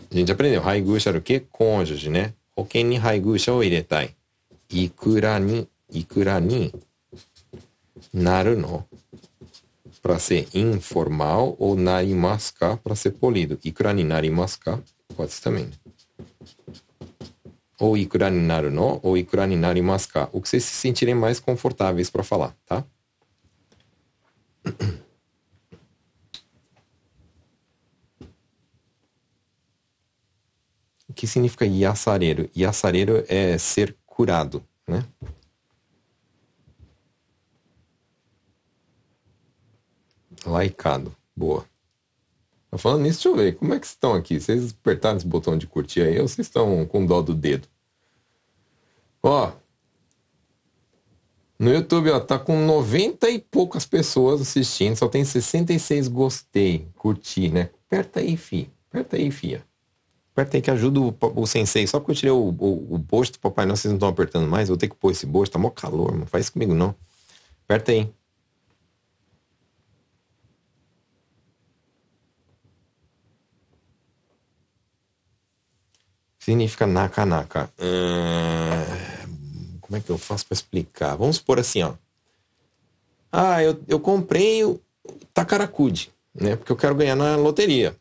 A gente aprendeu. Haigusha era o quê? Cônjuge, né? 保険に配偶者を入れたい。いくらに、いくらになるの para ser informal ou narimaska para ser polido. Ikura ni narimaska pode ser também. Ou ikura ni naru no, ou ikura ni narimaska. O que vocês se sentirem mais confortáveis para falar, tá? Que significa yasareiro? Yasareiro é ser curado, né? Laicado. Boa. Tá falando nisso, deixa eu ver. Como é que estão aqui? Vocês apertaram esse botão de curtir aí ou vocês estão com dó do dedo? Ó. No YouTube, ó, tá com 90 e poucas pessoas assistindo, só tem 66 gostei, curti, né? Aperta aí, fi. Aperta aí, fia. Aperta aí que ajuda o, o sensei. Só porque eu tirei o, o, o post do Papai Nosso, vocês não estão apertando mais. Vou ter que pôr esse post, tá mó calor, não faz comigo não. Aperta aí. Significa naka-naka. Hum, como é que eu faço para explicar? Vamos supor assim, ó. Ah, eu, eu comprei o Takarakude, né? Porque eu quero ganhar na loteria.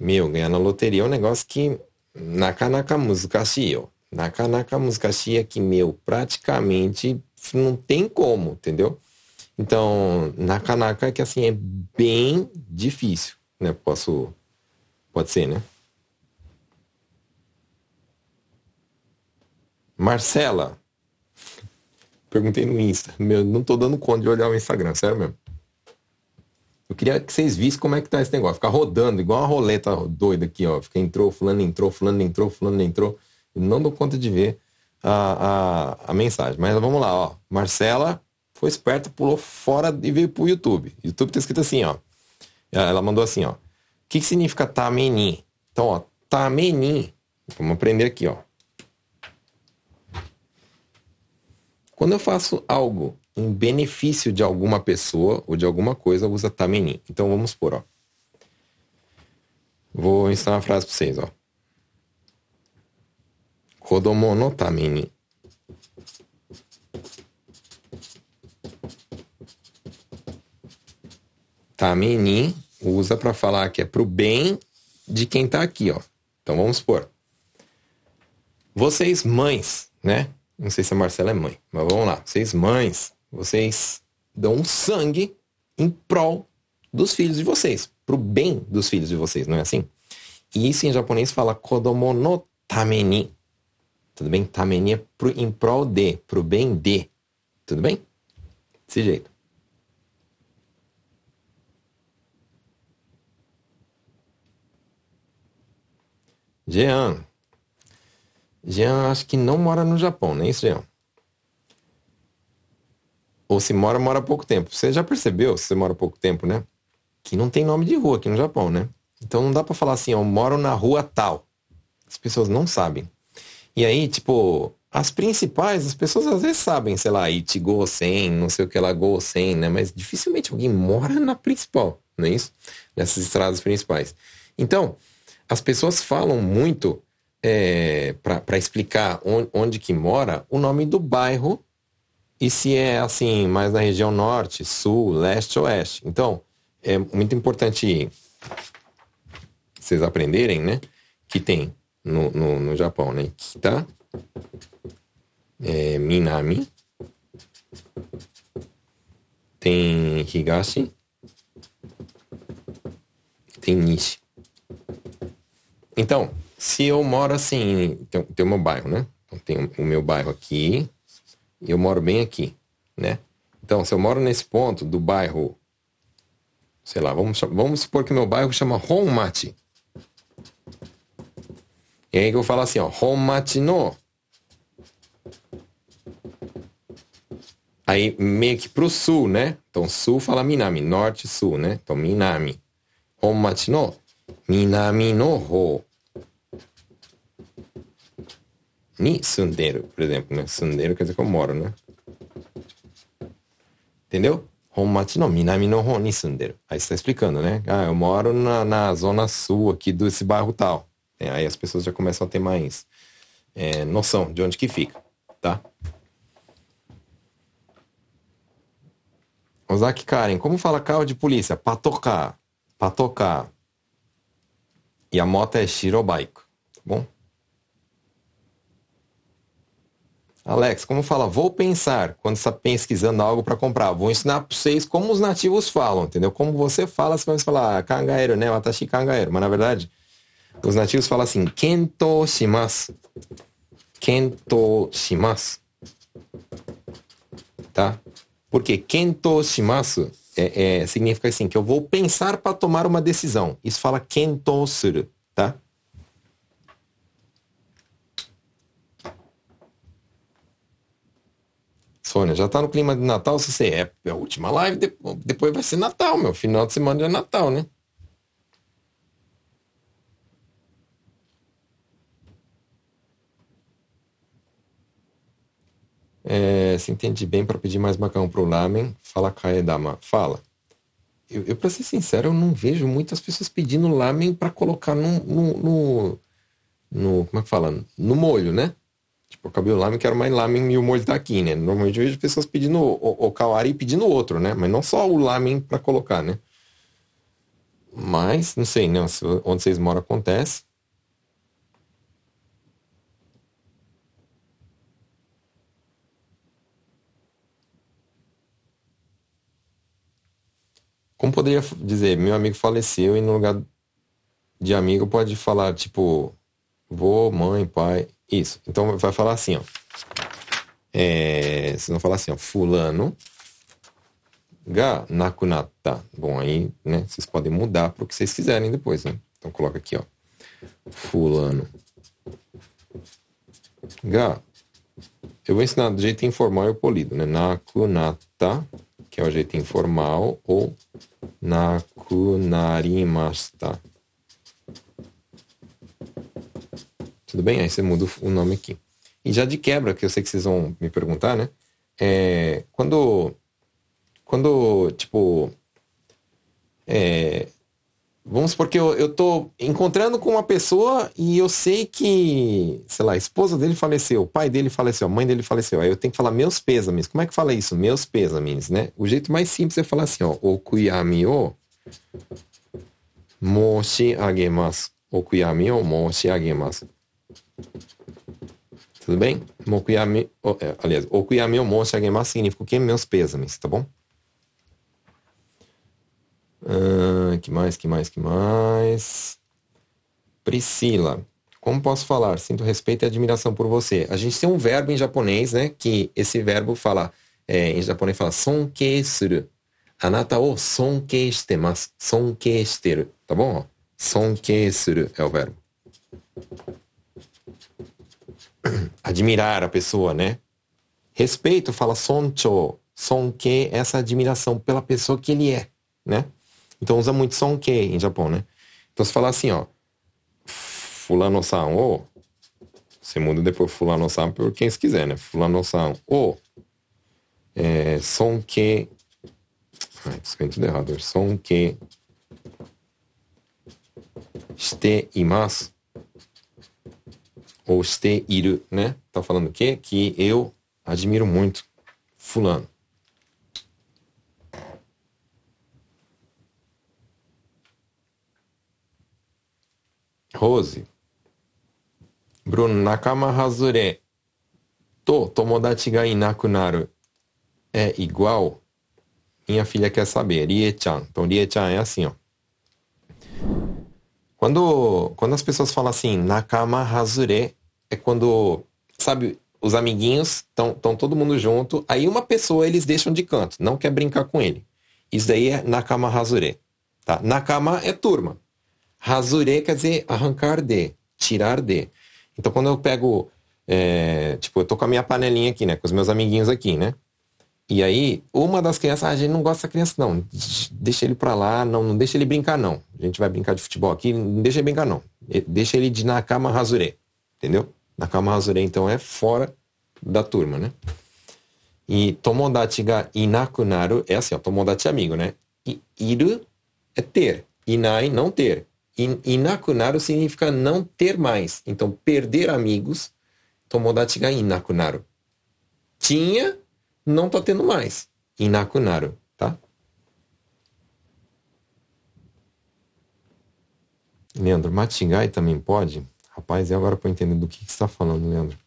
Meu, ganhar na loteria é um negócio que naka-naka musikashi, ó. Naka-naka musikashi é que, meu, praticamente não tem como, entendeu? Então, naka-naka é que, assim, é bem difícil, né? Posso... Pode ser, né? Marcela. Perguntei no Insta. Meu, não tô dando conta de olhar o Instagram, sério mesmo. Eu queria que vocês vissem como é que tá esse negócio. Ficar rodando, igual uma roleta doida aqui, ó. Fica entrou, fulano entrou, fulano entrou, fulano entrou. Não dou conta de ver a, a, a mensagem. Mas vamos lá, ó. Marcela foi esperta, pulou fora e veio pro YouTube. YouTube tá escrito assim, ó. Ela mandou assim, ó. O que, que significa tameni? Então, ó, tameni. Vamos aprender aqui, ó. Quando eu faço algo em benefício de alguma pessoa ou de alguma coisa, usa tameni. Então vamos por, ó. Vou ensinar uma frase para vocês, ó. Kodomo no tameni. Tameni usa para falar que é pro bem de quem tá aqui, ó. Então vamos supor. Vocês mães, né? Não sei se a Marcela é mãe, mas vamos lá. Vocês mães, vocês dão sangue em prol dos filhos de vocês, pro bem dos filhos de vocês, não é assim? E isso em japonês fala kodomo no tameni. Tudo bem? Tameni é pro, em prol de, pro bem de. Tudo bem? Desse jeito. Jean, Jean acho que não mora no Japão, não é isso, Jean? Ou se mora, mora pouco tempo. Você já percebeu, se você mora pouco tempo, né? Que não tem nome de rua aqui no Japão, né? Então não dá para falar assim, eu moro na rua tal. As pessoas não sabem. E aí, tipo, as principais, as pessoas às vezes sabem, sei lá, Sen, não sei o que lá, Sen, né? Mas dificilmente alguém mora na principal, não é isso? Nessas estradas principais. Então, as pessoas falam muito é, para explicar onde, onde, que mora, o nome do bairro e se é assim, mais na região norte, sul, leste, oeste. Então, é muito importante vocês aprenderem, né? Que tem no, no, no Japão, né? Kita, é, Minami, tem Higashi, tem Nishi. Então, se eu moro assim, tem, tem o meu bairro, né? Então, tem o meu bairro aqui eu moro bem aqui, né? Então, se eu moro nesse ponto do bairro, sei lá, vamos, vamos supor que meu bairro chama Honmachi. E aí que eu falo assim, ó, Honmachi no. Aí meio que pro sul, né? Então sul fala Minami, norte, sul, né? Então Minami. Honmachi no Minami no ho ni sundeiro, por exemplo, né? Sundeiro quer dizer que eu moro, né? Entendeu? Honmachi no Minami no Hon ni sundeiro. Aí você tá explicando, né? Ah, eu moro na, na zona sul aqui desse bairro tal. É, aí as pessoas já começam a ter mais é, noção de onde que fica, tá? Ozaki Karen, como fala carro de polícia? Patocar. Patocar. E a moto é Shirobike, tá bom? Alex, como fala, vou pensar quando está pesquisando algo para comprar. Vou ensinar para vocês como os nativos falam, entendeu? Como você fala, você vai falar ah, kangaeiro, né? Watashi kangaeiro. Mas na verdade, os nativos falam assim, kento shimasu. Kento shimasu. Tá? Porque kento shimasu é, é, significa assim, que eu vou pensar para tomar uma decisão. Isso fala kento suru, tá? Sônia, já tá no clima de Natal? Se você é, é a última live, depois vai ser Natal, meu. Final de semana é Natal, né? É, se entende bem para pedir mais macarrão pro lamen, fala Kaedama. Fala. Eu, eu, pra ser sincero, eu não vejo muitas pessoas pedindo lamen para colocar no, no, no, no, Como é que fala? No molho, né? Tipo, o lamen, quero mais lamen e o molho tá aqui, né? Normalmente eu vejo pessoas pedindo o, o kawari e pedindo outro, né? Mas não só o lamen para colocar, né? Mas, não sei, né? Onde vocês moram acontece. Como poderia dizer, meu amigo faleceu e no lugar de amigo pode falar, tipo, vô, mãe, pai, isso. Então vai falar assim, ó. É, vocês vão falar assim, ó, fulano ga nakunata. Bom, aí, né, vocês podem mudar para o que vocês quiserem depois, né? Então coloca aqui, ó. Fulano ga. Eu vou ensinar do jeito informal e polido, né? Nakunata que é o jeito informal, ou nakunarimashita. Tudo bem? Aí você muda o nome aqui. E já de quebra, que eu sei que vocês vão me perguntar, né? É, quando, quando, tipo, é, Vamos supor que eu, eu tô encontrando com uma pessoa e eu sei que, sei lá, a esposa dele faleceu, o pai dele faleceu, a mãe dele faleceu. Aí eu tenho que falar meus pêsames. Como é que fala isso? Meus pêsames, né? O jeito mais simples é falar assim, ó, okuyami o moshi agemasu. Okuyami o moshi agemasu. Tudo bem? Mokuyami, é, aliás, okuyami o moshi agemasu significa o quê? Meus pêsames, tá bom? Uh, que mais, que mais, que mais? Priscila, como posso falar? Sinto respeito e admiração por você. A gente tem um verbo em japonês, né? Que esse verbo fala, é, em japonês fala sonke suru. Anata o sonke shitemasu. Sonke shiteru. Tá bom? Sonke suru é o verbo. Admirar a pessoa, né? Respeito fala soncho. Sonke, essa admiração pela pessoa que ele é, né? Então usa muito sonke em Japão, né? Então se falar assim, ó, fulano-san o, você muda depois fulano-san por quem se quiser, né? Fulano-san o, é, sonke, ai, escrevi tudo errado, sonke shite imasu ou shite iru, né? Tá falando o quê? Que eu admiro muito fulano. Rose. Bruno, nakama hazure to tomodachi ga inakunaru é igual? Minha filha quer saber. Rie-chan. Então, Rie-chan é assim, ó. Quando, quando as pessoas falam assim, nakama hazure, é quando, sabe, os amiguinhos estão todo mundo junto, aí uma pessoa eles deixam de canto, não quer brincar com ele. Isso daí é nakama hazure. Tá? Nakama é turma. Razure quer dizer arrancar de, tirar de. Então quando eu pego, é, tipo, eu tô com a minha panelinha aqui, né? Com os meus amiguinhos aqui, né? E aí, uma das crianças, ah, a gente não gosta da criança, não. Deixa ele pra lá, não, não deixa ele brincar, não. A gente vai brincar de futebol aqui, não deixa ele brincar, não. Deixa ele de Nakama Hazure. Entendeu? Nakama Hazure, então, é fora da turma, né? E Tomodachi ga inakunaru é assim, ó, Tomodachi é amigo, né? E iru é ter. Inai, não ter. Inakunaru significa não ter mais. Então, perder amigos, tomodachi ga inakunaru. Tinha, não tá tendo mais. Inakunaru, tá? Leandro, Matigai também pode? Rapaz, e agora para entender do que, que você está falando, Leandro?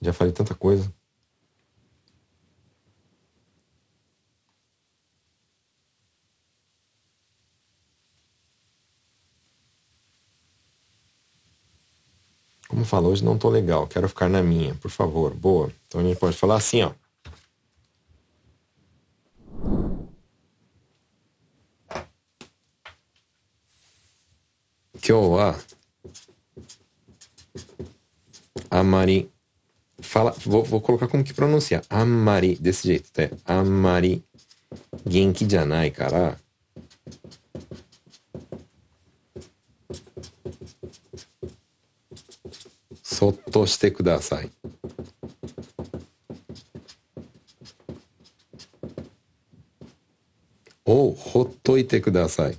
Já falei tanta coisa. Como fala, hoje não tô legal, quero ficar na minha, por favor, boa. Então a gente pode falar assim, ó. Kyo wa amari fala, vou, vou colocar como que pronuncia. Amari, desse jeito, tá? Amari genki janai kara. Sotto shite kudasai. Ou hottoite kudasai.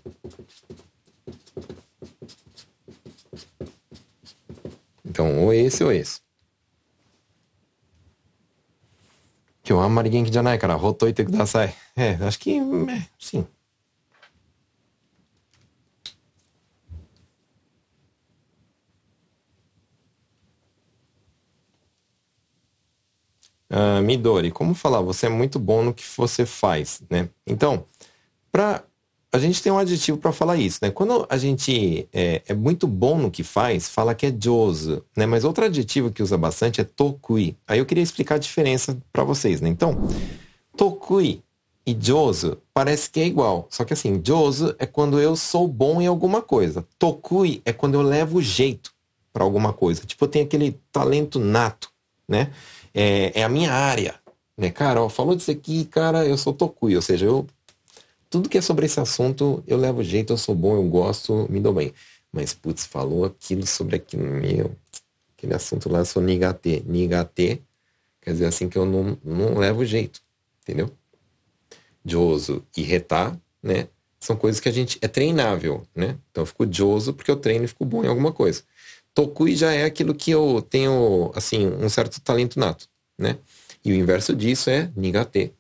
Então, ou esse ou esse. 今日はあんまり元気じゃないからほっといてください。ええ、acho que, é, sim. Uh, Midori, como falar? Você é muito bom no que você faz, né? Então, para a gente tem um adjetivo para falar isso, né? Quando a gente é, é, muito bom no que faz, fala que é joso, né? Mas outro adjetivo que usa bastante é tokui. Aí eu queria explicar a diferença para vocês, né? Então, tokui e joso parece que é igual, só que assim, joso é quando eu sou bom em alguma coisa. Tokui é quando eu levo jeito para alguma coisa. Tipo, eu tenho aquele talento nato, né? É, é a minha área, né? Cara, ó, falou disso aqui, cara, eu sou tokui, ou seja, eu tudo que é sobre esse assunto, eu levo jeito, eu sou bom, eu gosto, me dou bem. Mas, putz, falou aquilo sobre aquilo, meu, aquele assunto lá, eu sou nigate. Nigate quer dizer assim que eu não, não levo jeito, entendeu? Joso e retar, né? São coisas que a gente é treinável, né? Então eu fico joso porque eu treino e fico bom em alguma coisa. Tokui já é aquilo que eu tenho, assim, um certo talento nato, né? E o inverso disso é nigate.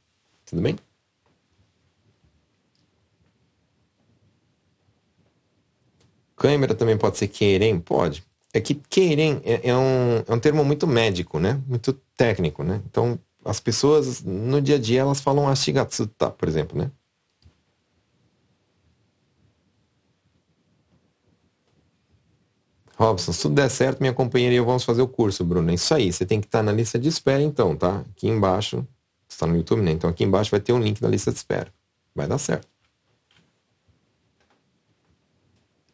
Tudo bem? Câimbra também pode ser querem? Pode. É que querem é, é, um, é um termo muito médico, né? Muito técnico, né? Então, as pessoas, no dia a dia, elas falam ashigatsuta, por exemplo, né? Robson, se tudo der certo, minha companheira e eu vamos fazer o curso, Bruno. É isso aí, você tem que estar na lista de espera então, tá? Aqui embaixo, você está no YouTube, né? Então aqui embaixo vai ter um link da lista de espera. Vai dar certo.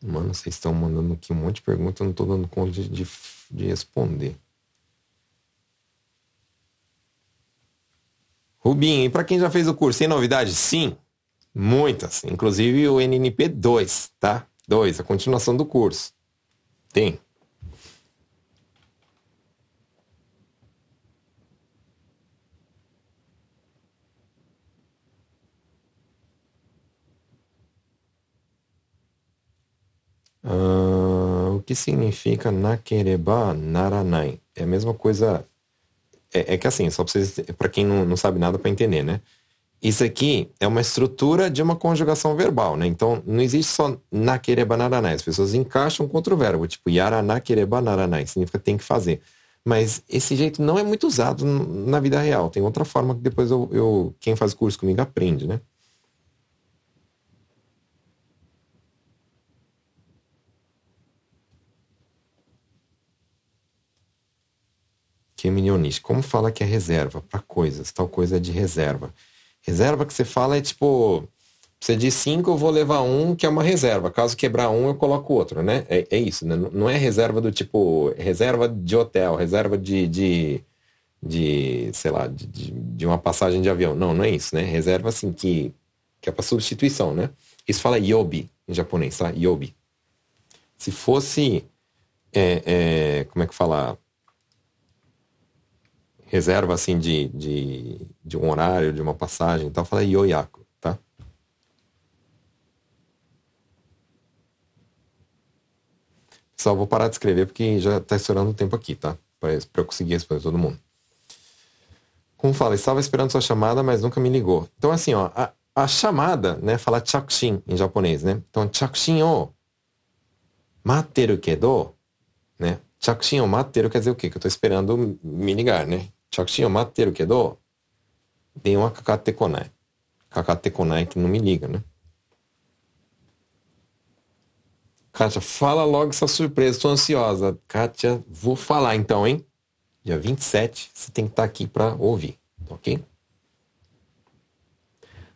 Mano, vocês estão mandando aqui um monte de perguntas, eu não estou dando conta de, de, de responder. Rubinho, e para quem já fez o curso, tem novidade? Sim, muitas. Inclusive o NNP 2, tá? 2, a continuação do curso. Tem. Uh, o que significa nakereba naranai? É a mesma coisa. É, é que assim, só para quem não, não sabe nada para entender, né? Isso aqui é uma estrutura de uma conjugação verbal, né? Então, não existe só nakereba naranai. As pessoas encaixam contra o verbo, tipo yara nakereba naranai, significa tem que fazer. Mas esse jeito não é muito usado na vida real. Tem outra forma que depois eu, eu quem faz curso comigo aprende, né? Que é Como fala que é reserva para coisas? Tal coisa é de reserva. Reserva que você fala é tipo, você diz cinco, eu vou levar um, que é uma reserva. Caso quebrar um, eu coloco outro, né? É, é isso, né? Não é reserva do tipo, reserva de hotel, reserva de, de, de sei lá, de, de, uma passagem de avião. Não, não é isso, né? Reserva assim que, que é para substituição, né? Isso fala yobi em japonês, tá? Yobi. Se fosse, é, é, como é que fala? Reserva assim de, de, de um horário, de uma passagem e tal, fala yoyaku, tá? Só vou parar de escrever porque já está estourando o tempo aqui, tá? Para eu conseguir responder todo mundo. Como fala, estava esperando sua chamada, mas nunca me ligou. Então, assim, ó, a, a chamada, né, fala chakushin em japonês, né? Então, chakushin o materu kedo, né? Chakushin o materu quer dizer o quê? Que eu estou esperando me ligar, né? 着信を待ってるけど、電話かかってこない。かかってこない que não me liga, né? Kátia, fala logo essa surpresa, estou ansiosa. Kátia, vou falar então, hein? Dia 27, você tem que estar aqui para ouvir, ok?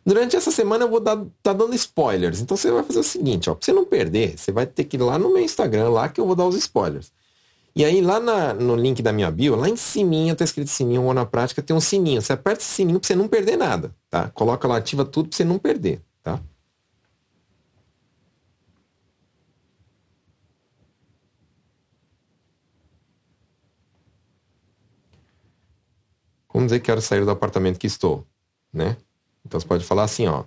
Durante essa semana eu vou dar tá dando spoilers. Então você vai fazer o seguinte, ó, pra você não perder, você vai ter que ir lá no meu Instagram, lá que eu vou dar os spoilers. E aí lá na, no link da minha bio, lá em cima tá escrito sininho ou na prática tem um sininho. Você aperta esse sininho para você não perder nada, tá? Coloca lá, ativa tudo para você não perder, tá? Vamos dizer que quero sair do apartamento que estou, né? Então você pode falar assim, ó.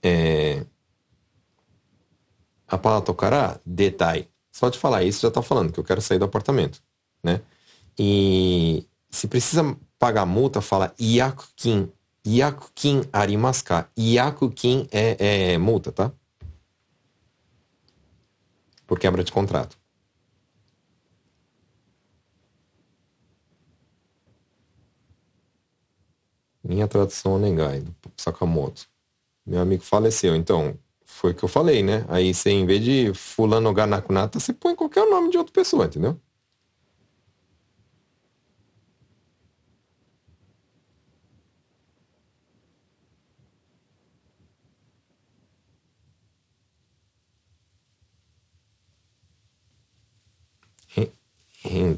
É... A palavra tocará detai. Só de falar isso já está falando que eu quero sair do apartamento, né? E se precisa pagar multa, fala iakukin. Iakukin arimaska. Iakukin é, é multa, tá? Por quebra de contrato. Minha tradução negai, do Sakamoto. Meu amigo faleceu, então foi o que eu falei, né? Aí você, em vez de fulano ganakunata, você põe qualquer nome de outra pessoa, entendeu?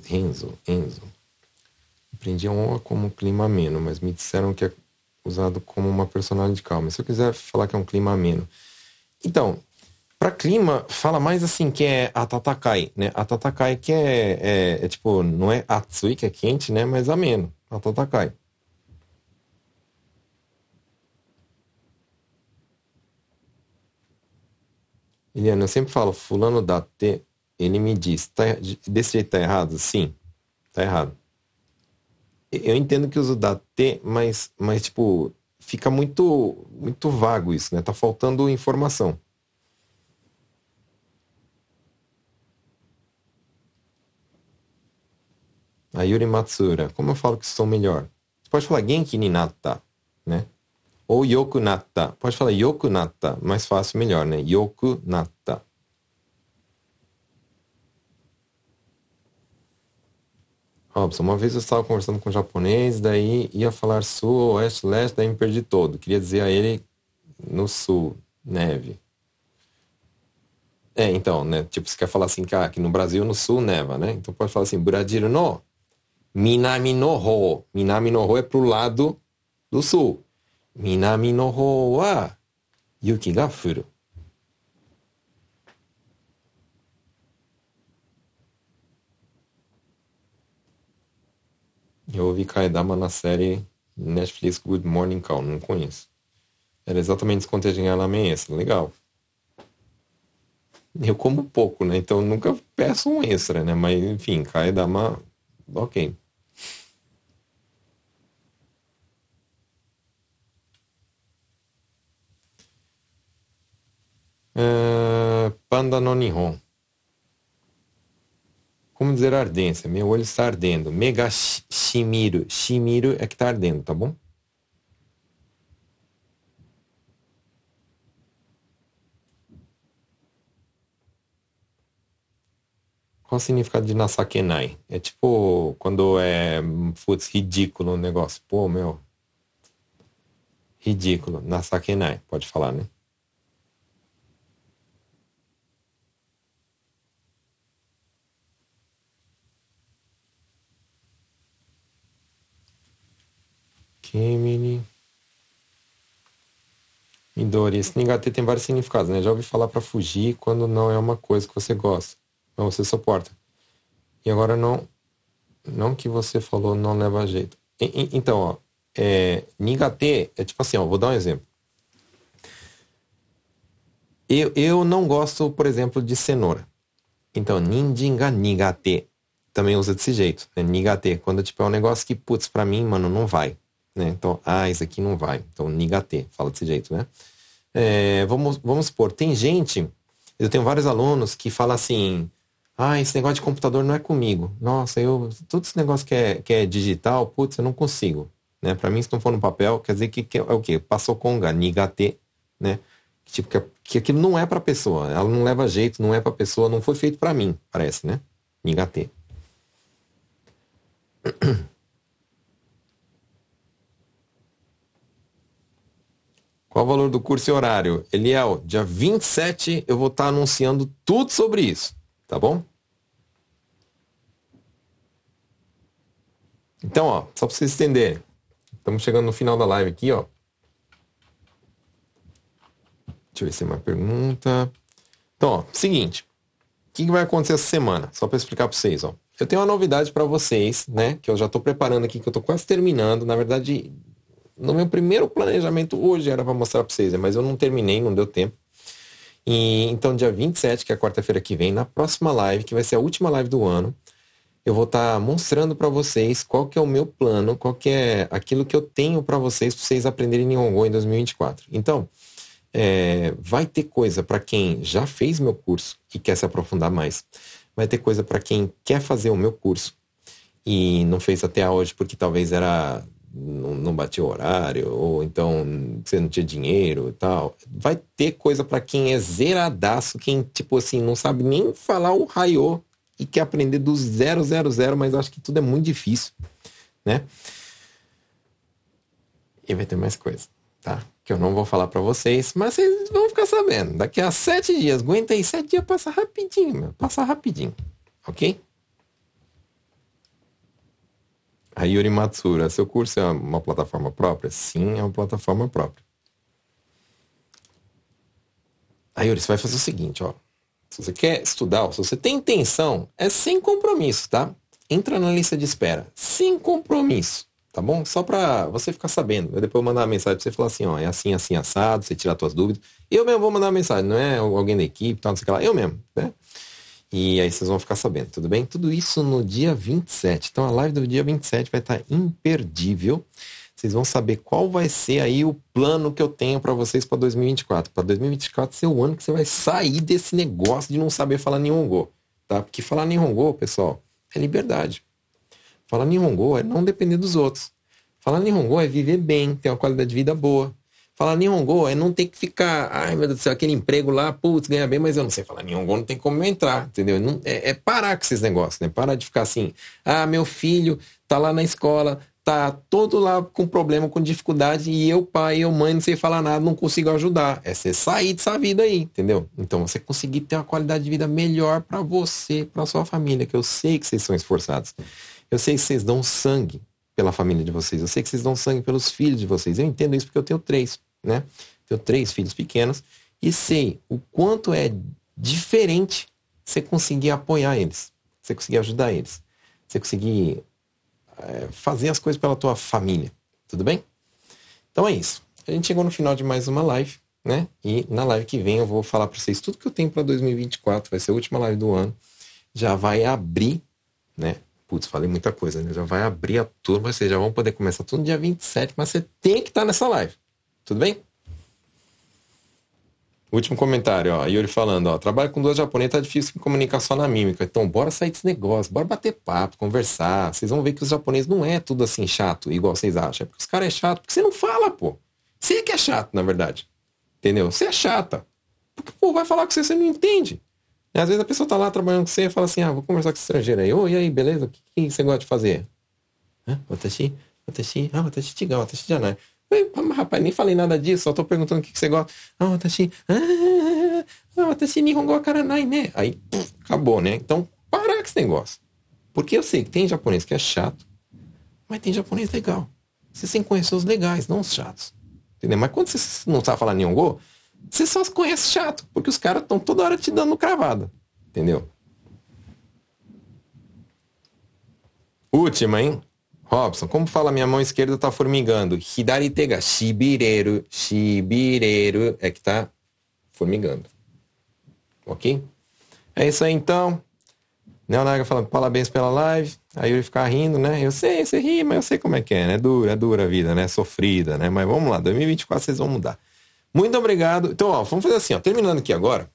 Renzo, Enzo. Aprendi a honra como clima ameno, mas me disseram que é usado como uma personalidade calma. Se eu quiser falar que é um clima ameno, então, para clima, fala mais assim que é atatakai, né? Atatakai que é, é, é, tipo, não é atsui, que é quente, né? Mas ameno, atatakai. Eliana, eu sempre falo, fulano da T, ele me diz, tá, desse jeito tá errado? Sim, tá errado. Eu entendo que uso da T, mas, mas tipo, fica muito, muito vago isso, né? Tá faltando informação. A Yuri Matsura, como eu falo que estou melhor? Você pode falar Genki ni natta, né? Ou Yoku natta. Pode falar Yoku natta, mais fácil, melhor, né? Yoku natta. Robson, uma vez eu estava conversando com um japonês, daí ia falar sul, oeste, leste, daí me perdi todo. Queria dizer a ele no sul, neve. É, então, né? Tipo, você quer falar assim que, ah, que no Brasil, no sul, neva, né? Então pode falar assim, Brasil no Minami no Ho. Minami no Ho é pro lado do sul. Minami no Ho wa yuki ga furu. Eu ouvi Kaedama na série Netflix Good Morning Call, não conheço. Era exatamente descontejar na esse, legal. Eu como pouco, né? Então nunca peço um extra, né? Mas enfim, Kaedama, ok. Uh, Panda no Nihon. Como dizer ardência? Meu olho está ardendo. Mega shimiru. Shimiru é que está ardendo, tá bom? Qual o significado de nasakenai? É tipo quando é, putz, ridículo o negócio. Pô, meu. Ridículo. Nasakenai. Pode falar, né? Kemini. Midori. Esse Nigate tem vários significados, né? Já ouvi falar para fugir quando não é uma coisa que você gosta, mas você suporta. E agora não, não que você falou não leva jeito. E, e, então, ó, é, Nigate é tipo assim, ó, vou dar um exemplo. Eu, eu não gosto, por exemplo, de cenoura. Então, ninjinga nigate também usa desse jeito, né? Nigate, quando tipo é um negócio que, putz, pra mim, mano, não vai. Né? Então, ah, isso aqui não vai. Então, nigate, fala desse jeito, né? É, vamos, vamos supor, tem gente, eu tenho vários alunos que falam assim, ah, esse negócio de computador não é comigo. Nossa, eu, todo esse negócio que é, que é digital, putz, eu não consigo. Né? Para mim, se não for no papel, quer dizer que, que é o quê? Passou conga, nigate, né? Tipo, que, que aquilo não é para pessoa, ela não leva jeito, não é para pessoa, não foi feito para mim, parece, né? Nigate. Qual o valor do curso e horário? Eliel, dia 27 eu vou estar anunciando tudo sobre isso, tá bom? Então, ó, só para vocês entenderem. Estamos chegando no final da live aqui, ó. Deixa eu ver se tem uma pergunta. Então, ó, seguinte. O que, que vai acontecer essa semana? Só para explicar para vocês, ó. Eu tenho uma novidade para vocês, né? Que eu já estou preparando aqui, que eu estou quase terminando. Na verdade, no meu primeiro planejamento hoje era para mostrar para vocês, né? mas eu não terminei, não deu tempo. E então, dia 27, que é a quarta-feira que vem, na próxima live, que vai ser a última live do ano, eu vou estar tá mostrando para vocês qual que é o meu plano, qual que é aquilo que eu tenho para vocês, para vocês aprenderem Nihongo em 2024. Então, é, vai ter coisa para quem já fez meu curso e quer se aprofundar mais vai ter coisa para quem quer fazer o meu curso e não fez até hoje porque talvez era não, não batia horário ou então você não tinha dinheiro e tal. Vai ter coisa para quem é zeradaço, quem tipo assim não sabe nem falar o raio e quer aprender do zero, zero, zero, mas acho que tudo é muito difícil, né? E vai ter mais coisa, tá? Que eu não vou falar para vocês, mas vocês vão ficar sabendo. Daqui a sete dias, aguenta aí, sete dias passa rapidinho, meu. Passa rapidinho. Ok? A Yuri Matsura, seu curso é uma plataforma própria? Sim, é uma plataforma própria. Aí Yuri, você vai fazer o seguinte, ó. Se você quer estudar, se você tem intenção, é sem compromisso, tá? Entra na lista de espera. Sem compromisso tá bom? Só para você ficar sabendo. Eu depois mandar uma mensagem para você falar assim, ó, é assim, assim, assado, você tirar suas dúvidas. Eu mesmo vou mandar uma mensagem, não é alguém da equipe, tal, não sei o que lá, eu mesmo, né? E aí vocês vão ficar sabendo, tudo bem? Tudo isso no dia 27. Então a live do dia 27 vai estar imperdível. Vocês vão saber qual vai ser aí o plano que eu tenho para vocês para 2024. Para 2024 ser o ano que você vai sair desse negócio de não saber falar Nihongo, tá? Porque falar Nihongo, pessoal, é liberdade. Falar Nihongo é não depender dos outros. Falar Nihongo é viver bem, ter uma qualidade de vida boa. Falar Nihongo é não ter que ficar, ai meu Deus do céu, aquele emprego lá, putz, ganha bem, mas eu não sei falar Nihongo, não tem como entrar, entendeu? Não, é, é, parar com esses negócios, né? Parar de ficar assim, ah, meu filho tá lá na escola, tá todo lá com problema, com dificuldade, e eu, pai, eu, mãe, não sei falar nada, não consigo ajudar. É você sair dessa vida aí, entendeu? Então você conseguir ter uma qualidade de vida melhor para você, para sua família, que eu sei que vocês são esforçados. Eu sei que vocês dão sangue pela família de vocês. Eu sei que vocês dão sangue pelos filhos de vocês. Eu entendo isso porque eu tenho três, né? Tenho três filhos pequenos e sei o quanto é diferente você conseguir apoiar eles, você conseguir ajudar eles, você conseguir é, fazer as coisas pela tua família. Tudo bem? Então é isso. A gente chegou no final de mais uma live, né? E na live que vem eu vou falar para vocês tudo que eu tenho para 2024. Vai ser a última live do ano. Já vai abrir, né? Putz, falei muita coisa, né? Já vai abrir a turma, vocês já vão poder começar tudo no dia 27, mas você tem que estar nessa live. Tudo bem? Último comentário, ó. Yuri falando, ó. Trabalho com duas japonesas, tá difícil comunicar só na mímica. Então, bora sair desse negócio, bora bater papo, conversar. Vocês vão ver que os japoneses não é tudo assim chato, igual vocês acham. É porque os caras é chato, porque você não fala, pô. Você é que é chato, na verdade. Entendeu? Você é chata. Porque, pô, vai falar com você, você não entende. Às vezes a pessoa tá lá trabalhando com você e fala assim, ah, vou conversar com esse estrangeiro aí. Ô, e aí, beleza? O que, que você gosta de fazer? Hã? Watashi? Watashi? Ah, watashi chiga, watashi janai. Rapaz, nem falei nada disso, só tô perguntando o que, que você gosta. Ah, watashi... Ah, ah watashi nihongo karanai, né? Aí, puf, acabou, né? Então, parar com esse negócio. Porque eu sei que tem japonês que é chato, mas tem japonês legal. Você tem que conhecer os legais, não os chatos. Entendeu? Mas quando você não sabe falar Nihongo, você só conhece chato, porque os caras estão toda hora te dando cravada. Entendeu? Última, hein? Robson, como fala minha mão esquerda tá formigando? Hidaritega, shibireiro, shibireiro, é que tá formigando. Ok? É isso aí então. Neonaga falando parabéns pela live. Aí ele ficar rindo, né? Eu sei, você ri, mas eu sei como é que é, né? Dura, é dura a vida, né? Sofrida, né? Mas vamos lá, 2024 vocês vão mudar. Muito obrigado. Então, ó, vamos fazer assim, ó. Terminando aqui agora,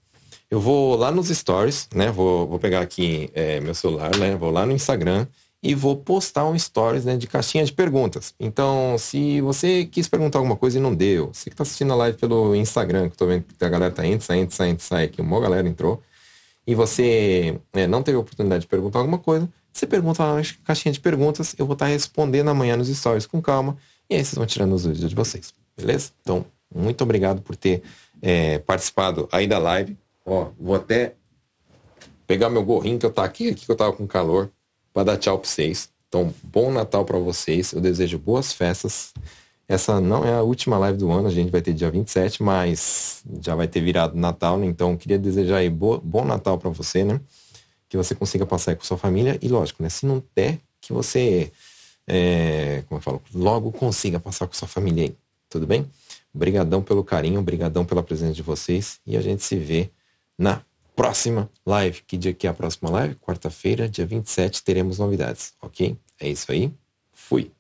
eu vou lá nos stories, né? Vou, vou pegar aqui é, meu celular, né? Vou lá no Instagram e vou postar um stories né, de caixinha de perguntas. Então, se você quis perguntar alguma coisa e não deu, você que está assistindo a live pelo Instagram, que eu tô vendo que a galera tá entrando, saindo, saindo, sai aqui, uma galera entrou, e você é, não teve a oportunidade de perguntar alguma coisa, você pergunta lá na caixinha de perguntas, eu vou estar tá respondendo amanhã nos stories com calma, e aí vocês vão tirando os vídeos de vocês, beleza? Então, muito obrigado por ter é, participado aí da live. Ó, vou até pegar meu gorrinho que eu tá aqui, aqui que eu tava com calor, para dar tchau para vocês, Então, bom Natal para vocês. Eu desejo boas festas. Essa não é a última live do ano, a gente vai ter dia 27, mas já vai ter virado Natal, né? Então, queria desejar aí bo bom Natal para você, né? Que você consiga passar com sua família e, lógico, né? Se não der, que você, é, como eu falo, logo consiga passar com sua família aí. Tudo bem? Brigadão pelo carinho, brigadão pela presença de vocês e a gente se vê na próxima live. Que dia que é a próxima live? Quarta-feira, dia 27, teremos novidades, ok? É isso aí. Fui.